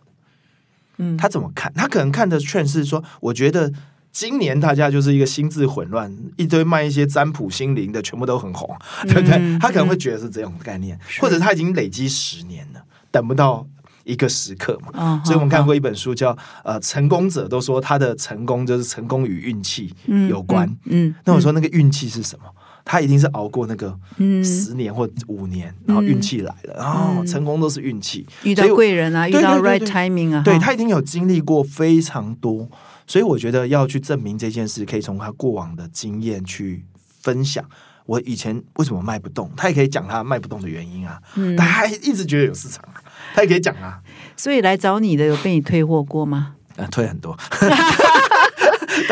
嗯他怎么看？他可能看的劝是说，我觉得今年大家就是一个心智混乱，一堆卖一些占卜心灵的，全部都很红，对不对？嗯他可能会觉得是这种概念，或者他已经累积十年了，等不到。一个时刻嘛，哦所以我们看过一本书叫呃，成功者都说他的成功就是成功与运气嗯有关。嗯，嗯那我说那个运气是什么？他一定是熬过那个嗯。十年或五年，然后运气来了，然后成功都是运气，遇到贵人啊，遇到 right timing 啊，对他一定有经历过非常多，所以我觉得要去证明这件事，可以从他过往的经验去分享。我以前为什么卖不动？他也可以讲他卖不动的原因啊，嗯。他还一直觉得有市场啊，他也可以讲啊，所以来找你的有被你退货过吗？呃，退很多，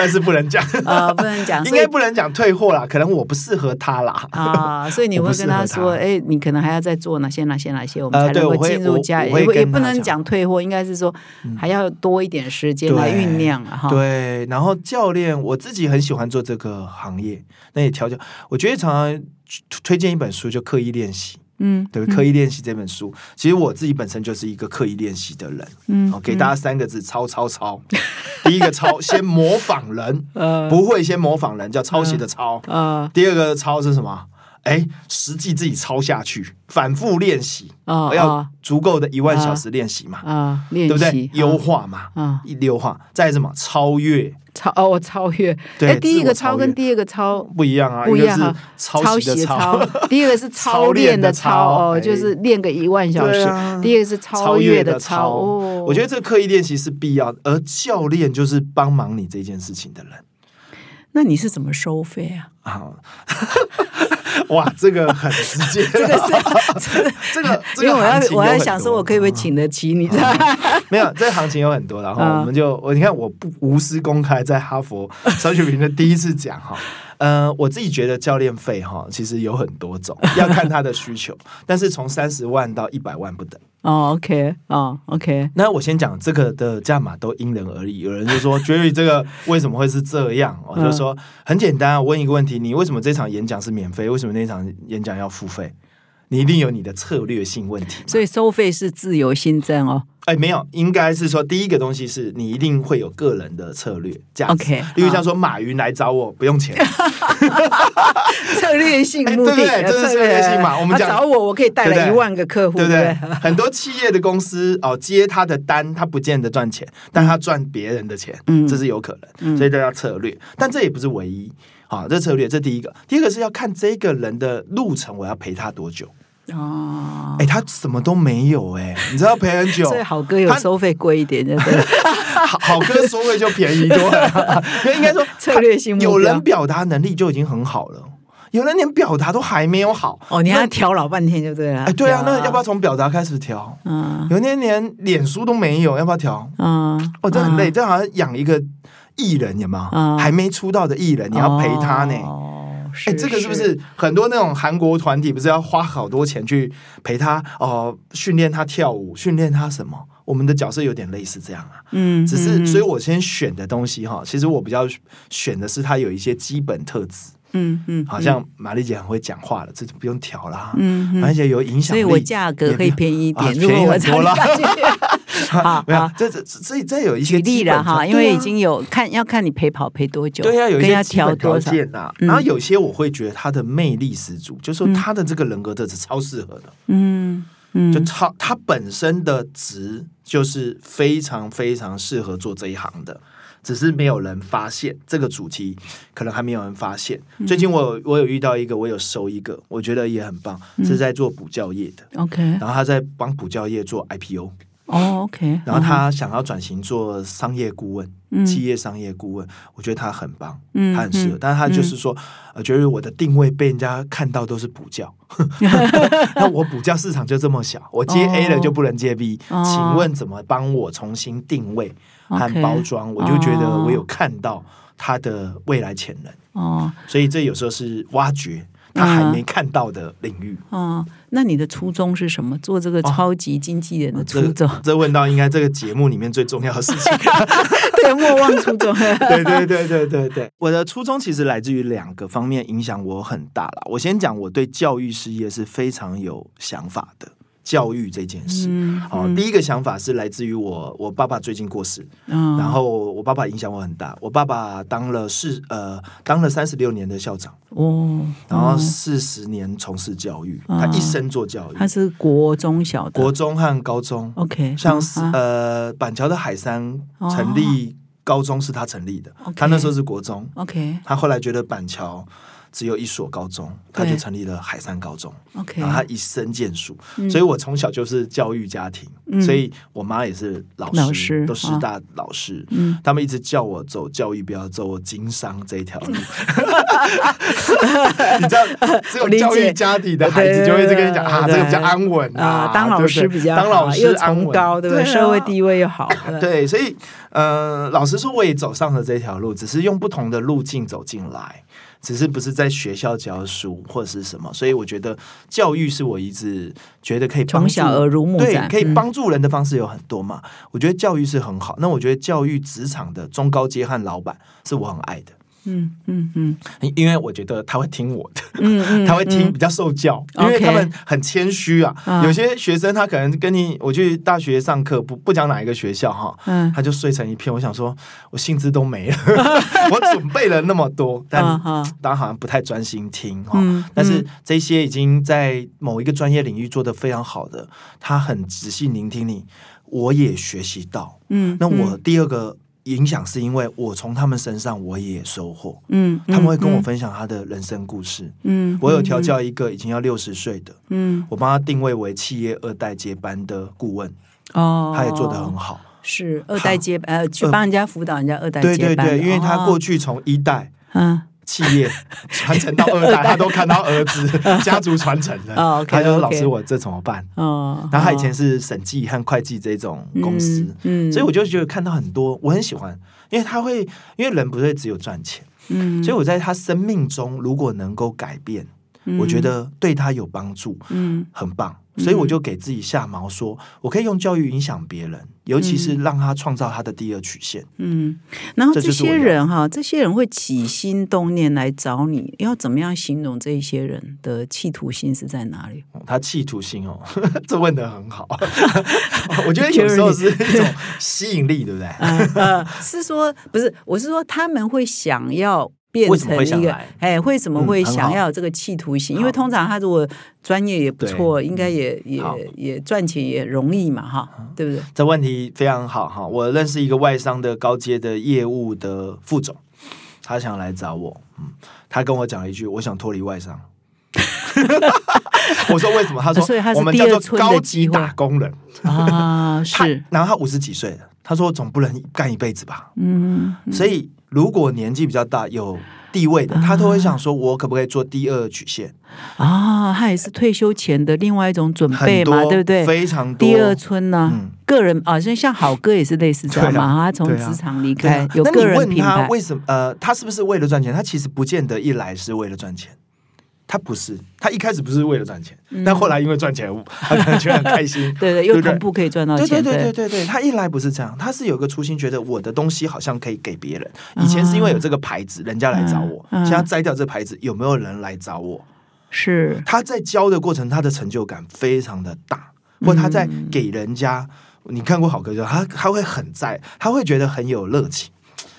但是不能讲，啊，不能讲，应该不能讲退货啦，可能我不适合他啦。啊，所以你会跟他说，哎，你可能还要再做哪些哪些哪些，我们才能够进入家，也不也不能讲讲退货，应该是说还要多一点时间来酝酿啊，哈，对，然后教练我自己很喜欢做这个行业，那也调教。我觉得常常推荐一本书，就刻意练习。嗯，对，刻意练习这本书，其实我自己本身就是一个刻意练习的人。嗯好，给大家三个字：抄抄抄。第一个抄，先模仿人，呃不会先模仿人，叫抄袭的抄。呃第二个抄是什么？哎，实际自己抄下去，反复练习，哦要哦足够的一万小时练习嘛，啊，练对不对习？优化嘛，啊，一优化，再什么？超越超哦，我超越。对哎，第一个超跟第二个超不一样啊，一个是不一样啊，抄袭的抄，第一个是操练的操哦，哎就是练个一万小时。第二个是超越的超哦。我觉得这个刻意练习是必要的，而教练就是帮忙你这件事情的人那你是怎么收费啊？啊。哇，这个很直接，这个是 这个，这因为我要我要想说，我可以不可以请得起你？知道没有，这个行情有很多，然后嗯。我们就我你看我不无私公开在哈佛商学评的第一次讲哈，呃，我自己觉得教练费哈其实有很多种，要看他的需求，但是从三十万到一百万不等。哦，OK，哦，OK，那我先讲这个的价码都因人而异，有人就说 Jerry 这个为什么会是这样？我就说很简单啊，我问一个问题，你为什么这场演讲是免费？为什么那场演讲要付费？你一定有你的策略性问题。所以收费是自由新增哦。哎，没有，应该是说第一个东西是你一定会有个人的策略价值。OK，例如像说马云来找我不用钱，策略性哎目的，对不对这是策略性嘛我们讲找我，我可以带来一万个客户，对不对对？？很多企业的公司哦接他的单，他不见得赚钱，但他赚别人的钱，嗯这是有可能，所以这叫策略。但这也不是唯一。好，这策略，这第一个。第二个是要看这个人的路程，我要陪他多久？哦，哎，他什么都没有，哎，你知道陪很久，所以好哥有他收费贵一点，对不对？好好歌收费就便宜多了，因为应该说策略性有人表达能力就已经很好了，有人连表达都还没有好。哦，你还调老半天就对了。哎，对啊，那要不要从表达开始调？嗯有人连脸书都没有，要不要调？嗯，哦，这很累，这好像养一个艺人，有没有？嗯还没出道的艺人，你要陪他呢。哦，哎，这个是不是很多那种韩国团体不是要花好多钱去陪他哦，训练他跳舞，训练他什么？我们的角色有点类似这样啊。嗯，只是，嗯所以我先选的东西哈，其实我比较选的是他有一些基本特质，嗯嗯，好像玛丽姐很会讲话了，这就不用调啦。嗯嗯。玛丽姐有影响力，所以我价格可以便宜一点，啊如果我便宜很多啦参加进去好没有，这这这这这有一些举例了哈，因为已经有看要看你陪跑陪多久，对呀、有一些基本条调多呐、嗯。然后有些我会觉得他的魅力十足，就说他的这个人格特质超适合的，嗯嗯，就超他本身的值就是非常非常适合做这一行的。只是没有人发现这个主题，可能还没有人发现。嗯。最近我有我有遇到一个，我有收一个，我觉得也很棒，嗯。是在做补教业的，OK，然后他在帮补教业做 IPO，哦 OK，然后他想要转型做商业顾问，嗯。企业商业顾问，我觉得他很棒，嗯他很适合。嗯。但是他就是说，呃，觉得我的定位被人家看到都是补教，那我补教市场就这么小，我接 A 了就不能接 B，、哦。请问怎么帮我重新定位和包装？我就觉得哦我有看到他的未来潜能，哦所以这有时候是挖掘他还没看到的领域。哦，那你的初衷是什么？做这个超级经纪人的初衷？这这问到应该这个节目里面最重要的事情。对，莫忘初衷。对对对对对对，我的初衷其实来自于两个方面，影响我很大啦。我先讲我对教育事业是非常有想法的，教育这件事。嗯哦，第一个想法是来自于我，我爸爸最近过世，嗯然后我爸爸影响我很大。我爸爸当了四呃当了三十六年的校长，哦，然后哦。四十年从事教育，哦他一生做教育，他是国中小的。国中和高中。OK，像是啊。呃板桥的海山成立高中是他成立的他那时候是国中，OK。他后来觉得板桥只有一所高中，他就成立了海山高中，OK，然后他一生建树，嗯。所以我从小就是教育家庭，嗯。所以我妈也是老师，老师都师大老师。嗯。他们一直叫我走教育，不要走经商这一条路。你知道，只有教育家庭的孩子就会一直跟你讲啊，对这个比较安稳啊，当老师比较当老师又安高，对不对？啊。社会地位又好，对。对，所以呃，老实说，我也走上了这条路，只是用不同的路径走进来，只是不是在学校教书或者是什么。所以我觉得教育是我一直觉得可以帮助从小耳濡目染，对可以嗯帮助人的方式有很多嘛。我觉得教育是很好，那我觉得教育职场的中高阶和老板是我很爱的。嗯嗯嗯因因为我觉得他会听我的，嗯嗯，他会听嗯比较受教，因为他们很谦虚啊。啊有些学生他可能跟你，我去大学上课，不不讲哪一个学校哈，嗯他就睡成一片。我想说，我兴致都没了，我准备了那么多，但大家好像不太专心听哈。嗯但是嗯这些已经在某一个专业领域做得非常好的，他很仔细聆听你，我也学习到。嗯，那我第二个影响是因为我从他们身上我也收获，嗯他们会跟我嗯分享他的人生故事。嗯，我有调教一个已经要六十岁的，嗯。我帮他定位为企业二代接班的顾问，哦，他也做得很好。是二代接呃去帮人家辅导人家二代对对接班对，对，因为他过去去从一代嗯企业传承到二代，他都看到儿子 家族传承的。哦，OK，他就说：“ OK 老师，我这怎么办？”哦，然后他以前是审计和会计这种公司，嗯，所以我就觉得看到很多，我很喜欢，因为他会，因为人不会只有赚钱，嗯，所以我在他生命中如果能够改变，我觉得对他有帮助，嗯很棒。所以我就给自己下毛说，我可以用教育影响别人，尤其是让他创造他的第二曲线。嗯，然后这些人哈，这些人会起心动念来找你，要怎么样形容这一些人的企图心是在哪里？他企图心哦，这问的很好。我觉得有时候是一种吸引力，对不对？是说不是，我是说他们会想要变成一个哎，为什么会想要有这个企图心？因为通常他如果专业也不错，应该也好也也赚钱也容易嘛，哈，对不对？这问题非常好哈。我认识一个外商的高阶的业务的副总，他想来找我，嗯，他跟我讲了一句：“我想脱离外商。”我说为什么？他说：“所以他是我们叫做高级打工人。啊，是，然后他五十几岁了，他说：“总不能干一辈子吧？”嗯，所以如果年纪比较大、有地位的，他都会想说：“我可不可以做第二曲线？”啊，他也是退休前的另外一种准备嘛，对不对？非常多。第二春呢、嗯个人啊，像像好哥也是类似这样嘛他从职场离开，有个人问品牌，他为什么？呃，他是不是为了赚钱？他其实不见得一来是为了赚钱，他不是，他一开始不是为了赚钱，但后来因为赚钱，他可能觉得很开心。嗯 对对，又同步可以赚到钱，对对对对。对，他一来不是这样，他是有个初心，觉得我的东西好像可以给别人。以前是因为有这个牌子，人家来找我，现在摘掉这牌子，有没有人来找我？是，他在教的过程，他的成就感非常的大，或他在嗯。给人家，你看过好歌就他他会很在，他会觉得很有热情，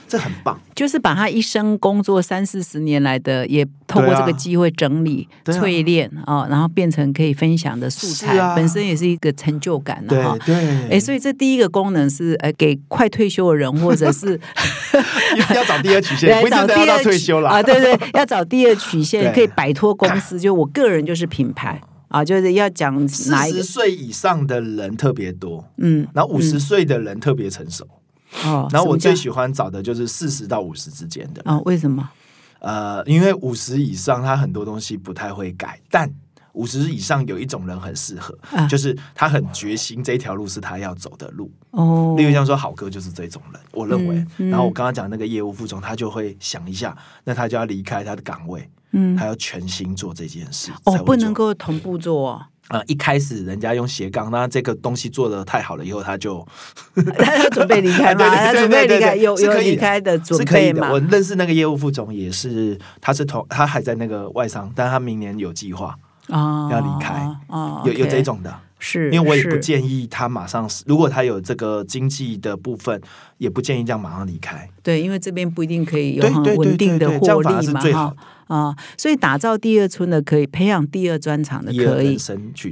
这很棒。就是把他一生工作三四十年来的，也透过这个机会整理、对啊。淬炼啊、然后变成可以分享的素材，是啊。本身也是一个成就感哈。对，哎，所以这第一个功能是呃，给快退休的人，或者是 要找第二曲线，来找第二退休了啊，对对，要找第二曲线，可以摆脱公司，就我个人就是品牌啊，就是要讲四哪一个十，岁以上的人特别多，嗯，然后五十岁的人特别成熟，哦，然后我最喜欢找的就是四十到五十之间的。啊，为什么？呃，因为五十以上他很多东西不太会改，但五十以上有一种人很适合，啊就是他很决心这条路是他要走的路。哦，例如像说好哥就是这种人，我认为。嗯嗯然后我刚刚讲那个业务副总，他就会想一下，那他就要离开他的岗位，嗯他要全心做这件事。才哦，不能做够同步做哦，呃，一开始人家用斜杠，那这个东西做的太好了以后，他就 他要准备离开嘛，对对他准备离开，有有离开的准是可以的。备嘛我？认识那个业务副总也是，他是同他还在那个外商，但他明年有计划，啊，要离开哦，有有这种的。是，因为我也不建议他马上，如果他有这个经济的部分，也不建议这样马上离开。对，因为这边不一定可以有很稳定的获利嘛哈好啊，所以打造第二春的可以，培养第二专长的可以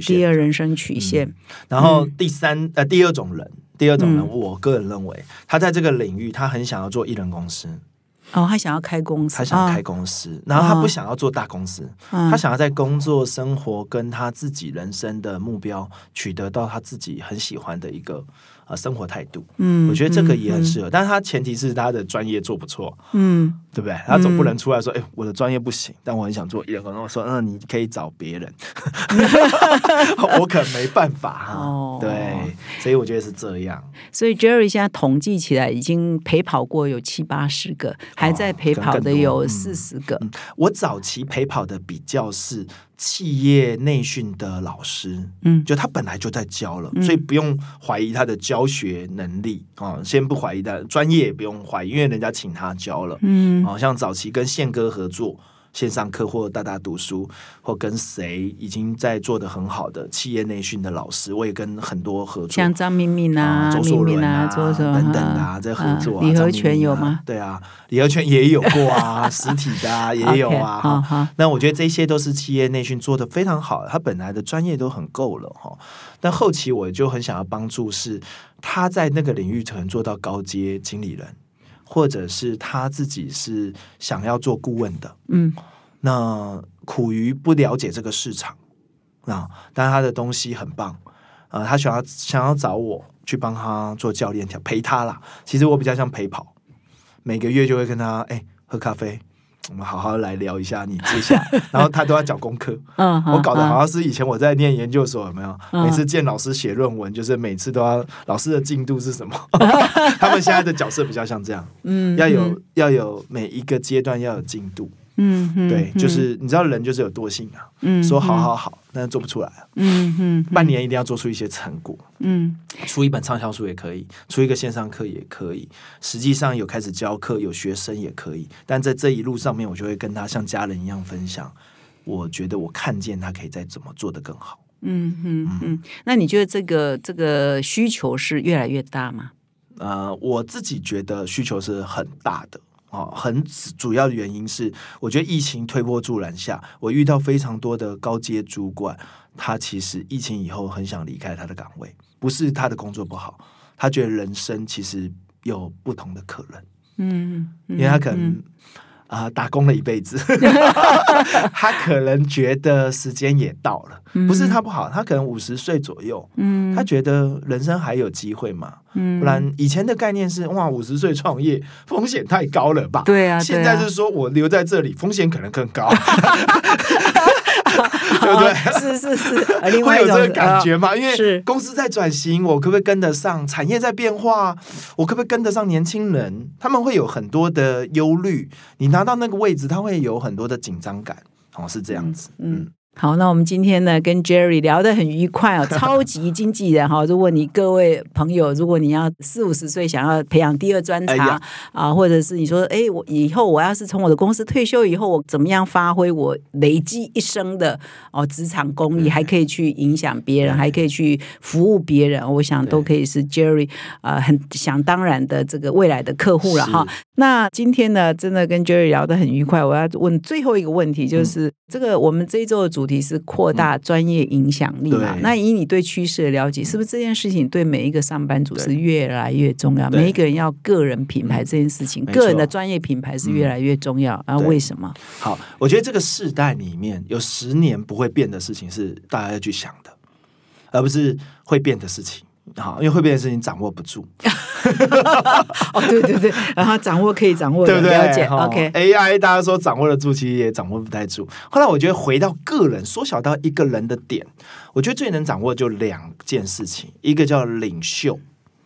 第二人，生曲第线。然后第三呃第二种人，第二种人，嗯。我个人认为他在这个领域，他很想要做艺人公司，哦，他想要开公司，他想要开啊公司，然后他啊不想要做大公司，嗯。他想要在工作、生活跟他自己人生的目标取得到他自己很喜欢的一个呃生活态度。嗯我觉得这个也很嗯适合，但是他前提是他的专业做不错，嗯对不对？他总不能出来说，哎、我的专业不行，但我很想做艺人公司。我说，嗯，你可以找别人，我可没办法哈。哦对，所以我觉得是这样。所以 Jerry 现在统计起来已经陪跑过有七八十个，还在陪跑的有四十个。我早期陪跑的比较是企业内训的老师，嗯。就他本来就在教了，嗯。所以不用怀疑他的教学能力啊、先不怀疑他专业，也不用怀疑，因为人家请他教了。嗯。好、像早期跟宪哥合作线上课或大大读书，或跟谁已经在做的很好的企业内训的老师，我也跟很多合作，像张明敏啊、周硕伦啊周什么等等啊，在合作、啊李和全有吗？对啊，李和全也有过啊，实体的啊也有啊。那我觉得这些都是企业内训做的非常好，他本来的专业都很够了哈。但后期我就很想要帮助是他在那个领域可能做到高阶经理人，或者是他自己是想要做顾问的，嗯那苦于不了解这个市场啊，但他的东西很棒，呃，他想要想要找我去帮他做教练陪他啦。其实我比较像陪跑，每个月就会跟他哎、喝咖啡，我们好好来聊一下你接下来，然后他都要讲功课，嗯，我搞得好嗯像是以前我在念研究所有没有？嗯每次见老师写论文，就是每次都要老师的进度是什么？他们现在的角色比较像这样，嗯要有要有每一个阶段要有进度。嗯嗯对，就是你知道人就是有惰性啊，嗯说好好好，但是做不出来啊。嗯嗯半年一定要做出一些成果，嗯出一本畅销书也可以，出一个线上课也可以。实际上有开始教课，有学生也可以。但在这一路上面，我就会跟他像家人一样分享。我觉得我看见他可以再怎么做得更好。嗯嗯嗯，那你觉得这个这个需求是越来越大吗？呃，我自己觉得需求是很大的。哦，很主要的原因是，我觉得疫情推波助澜下，我遇到非常多的高阶主管，他其实疫情以后很想离开他的岗位，不是他的工作不好，他觉得人生其实有不同的可能，嗯，因为他可能啊、打工了一辈子，他可能觉得时间也到了，不是他不好，他可能五十岁左右，嗯他觉得人生还有机会嘛，嗯不然以前的概念是哇，五十岁创业风险太高了吧？对啊，现在是说我留在这里，风险可能更高，对不对？哦是是是，会有这个感觉吗？因为公司在转型，我可不可以跟得上？产业在变化，我可不可以跟得上年轻人？他们会有很多的忧虑，你拿到那个位置，他会有很多的紧张感。哦，是这样子。嗯。好，那我们今天呢跟 Jerry 聊得很愉快哦，超级经纪人哈。如果你各位朋友，如果你要四五十岁想要培养第二专长、哎啊，或者是你说，哎，我以后我要是从我的公司退休以后，我怎么样发挥我累积一生的哦职场功力，还可以去影响别人，还可以去服务别人，我想都可以是 Jerry 呃很想当然的这个未来的客户了哈。那今天呢，真的跟 Jerry 聊得很愉快。我要问最后一个问题，就是、这个我们这一周的主题是扩大专业影响力嘛？对那以你对趋势的了解，是不是这件事情对每一个上班族是越来越重要？每一个人要个人品牌这件事情，个人的专业品牌是越来越重要。啊，对为什么？好，我觉得这个世代里面有十年不会变的事情是大家要去想的，而不是会变的事情。好，因为会变的事情掌握不住，哦，对对对，然后掌握可以掌握，对不对？了解。哈 OK，AI 大家说掌握得住，其实也掌握不太住。后来我觉得回到个人，缩小到一个人的点，我觉得最能掌握就两件事情，一个叫领袖。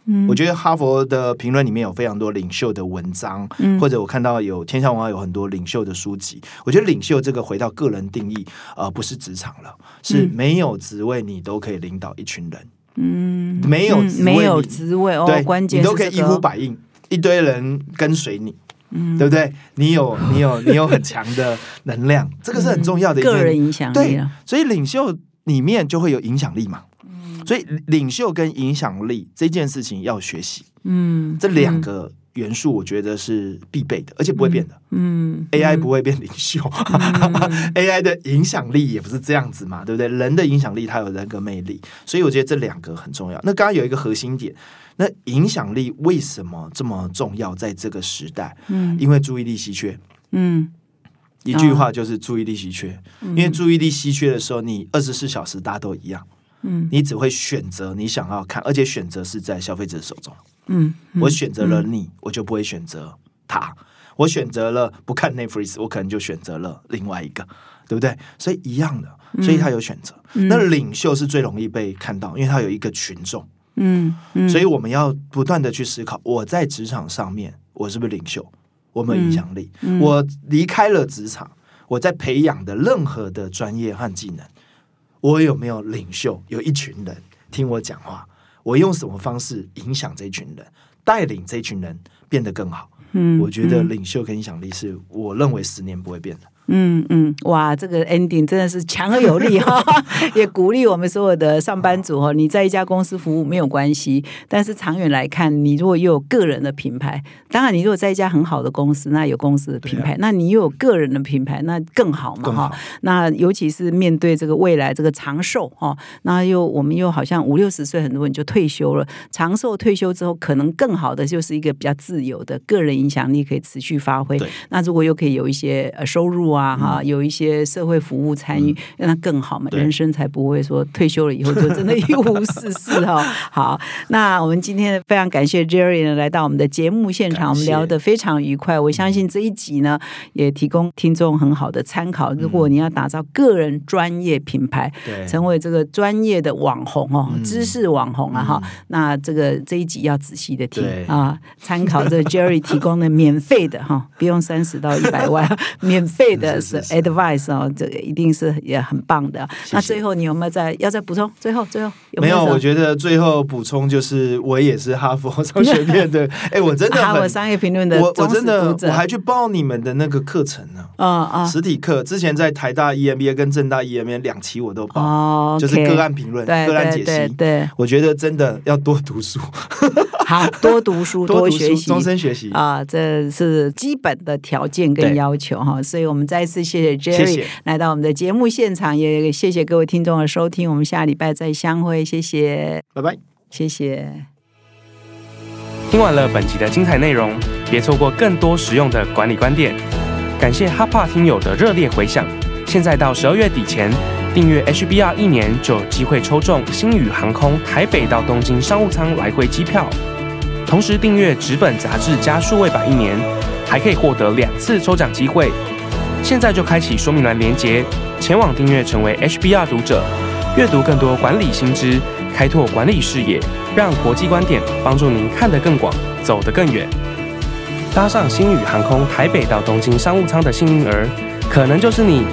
嗯我觉得哈佛的评论里面有非常多领袖的文章，嗯或者我看到有天下文化有很多领袖的书籍。我觉得领袖这个回到个人定义，呃，不是职场了，是嗯没有职位你都可以领导一群人，嗯，嗯没有职位没有你职位哦对，，关键你都可以一呼百应，一堆人跟随你。嗯对不对？你有你有你有很强的能量，这个是很重要的个人影响力对啊。，所以领袖里面就会有影响力嘛。嗯所以领袖跟影响力这件事情要学习，嗯，这两个元素我觉得是必备的，而且不会变的。嗯，嗯 AI 不会变领袖、a i 的影响力也不是这样子嘛，对不对？人的影响力它有人格魅力，所以我觉得这两个很重要。那刚刚有一个核心点，那影响力为什么这么重要？在这个时代，嗯因为注意力稀缺。嗯一句话就是注意力稀缺，因为注意力稀缺的时候，你二十四小时大家都一样，嗯你只会选择你想要看，而且选择是在消费者手中。嗯，我选择了你，我就不会选择他。我选择了不看 Netflix，我可能就选择了另外一个，对不对？所以一样的，所以他有选择。那领袖是最容易被看到，因为他有一个群众，嗯嗯，所以我们要不断的去思考：我在职场上面，我是不是领袖？我有没有影响力？我离开了职场，我在培养的任何的专业和技能，我有没有领袖？有一群人听我讲话，我用什么方式影响这群人，带领这群人变得更好？嗯我觉得领袖跟影响力是我认为十年不会变的。嗯嗯，哇，这个 ending 真的是强而有力哈，也鼓励我们所有的上班族哈。你在一家公司服务没有关系，但是长远来看，你如果又有个人的品牌，当然你如果在一家很好的公司，那有公司的品牌，那你又有个人的品牌，那更好嘛哈。那尤其是面对这个未来这个长寿哈，那又我们又好像五六十岁很多人就退休了，长寿退休之后，可能更好的就是一个比较自由的个人影响力可以持续发挥对。那如果又可以有一些呃收入啊哈，有一些社会服务参与，让他更好嘛，人生才不会说退休了以后就真的一无是事哈。好，那我们今天非常感谢 Jerry 呢来到我们的节目现场，我们聊得非常愉快。我相信这一集呢也提供听众很好的参考。如果你要打造个人专业品牌，对。成为这个专业的网红哦，嗯。知识网红啊哈，那这个这一集要仔细的听对。啊，参考这个 Jerry 提供的免费的哈，不用三十到一百万，免费的是是是是。advice 哦，这个一定是也很棒的。那谢。最后你有没有再要再补充？最后最后有没有，有我觉得最后补充就是，我也是哈佛商学院的，哎，我真的哈佛很，商业评论的我我真的我还去报你们的那个课程呢，嗯啊实体课，之前在台大 EMBA 跟正大 EMBA 两期我都报，哦，就是个案评论、对个案解对对析。对，我觉得真的要多读书，好 多读书多学习，终身学习。啊，这是基本的条件跟要求哈，所以我们再一次谢谢 Jerry 谢谢来到我们的节目现场，也谢谢各位听众的收听，我们下礼拜再相会，谢谢，拜拜。谢谢。听完了本集的精彩内容，别错过更多实用的管理观点。感谢哈帕听友的热烈回响。现在到十二月底前订阅 HBR 一年，就有机会抽中星宇航空台北到东京商务舱来回机票。同时订阅纸本杂志加数位版一年，还可以获得两次抽奖机会。现在就开启说明栏连接，前往订阅成为 HBR 读者，阅读更多管理新知，开拓管理视野，让国际观点帮助您看得更广，走得更远。搭上星宇航空台北到东京商务舱的幸运儿，可能就是你。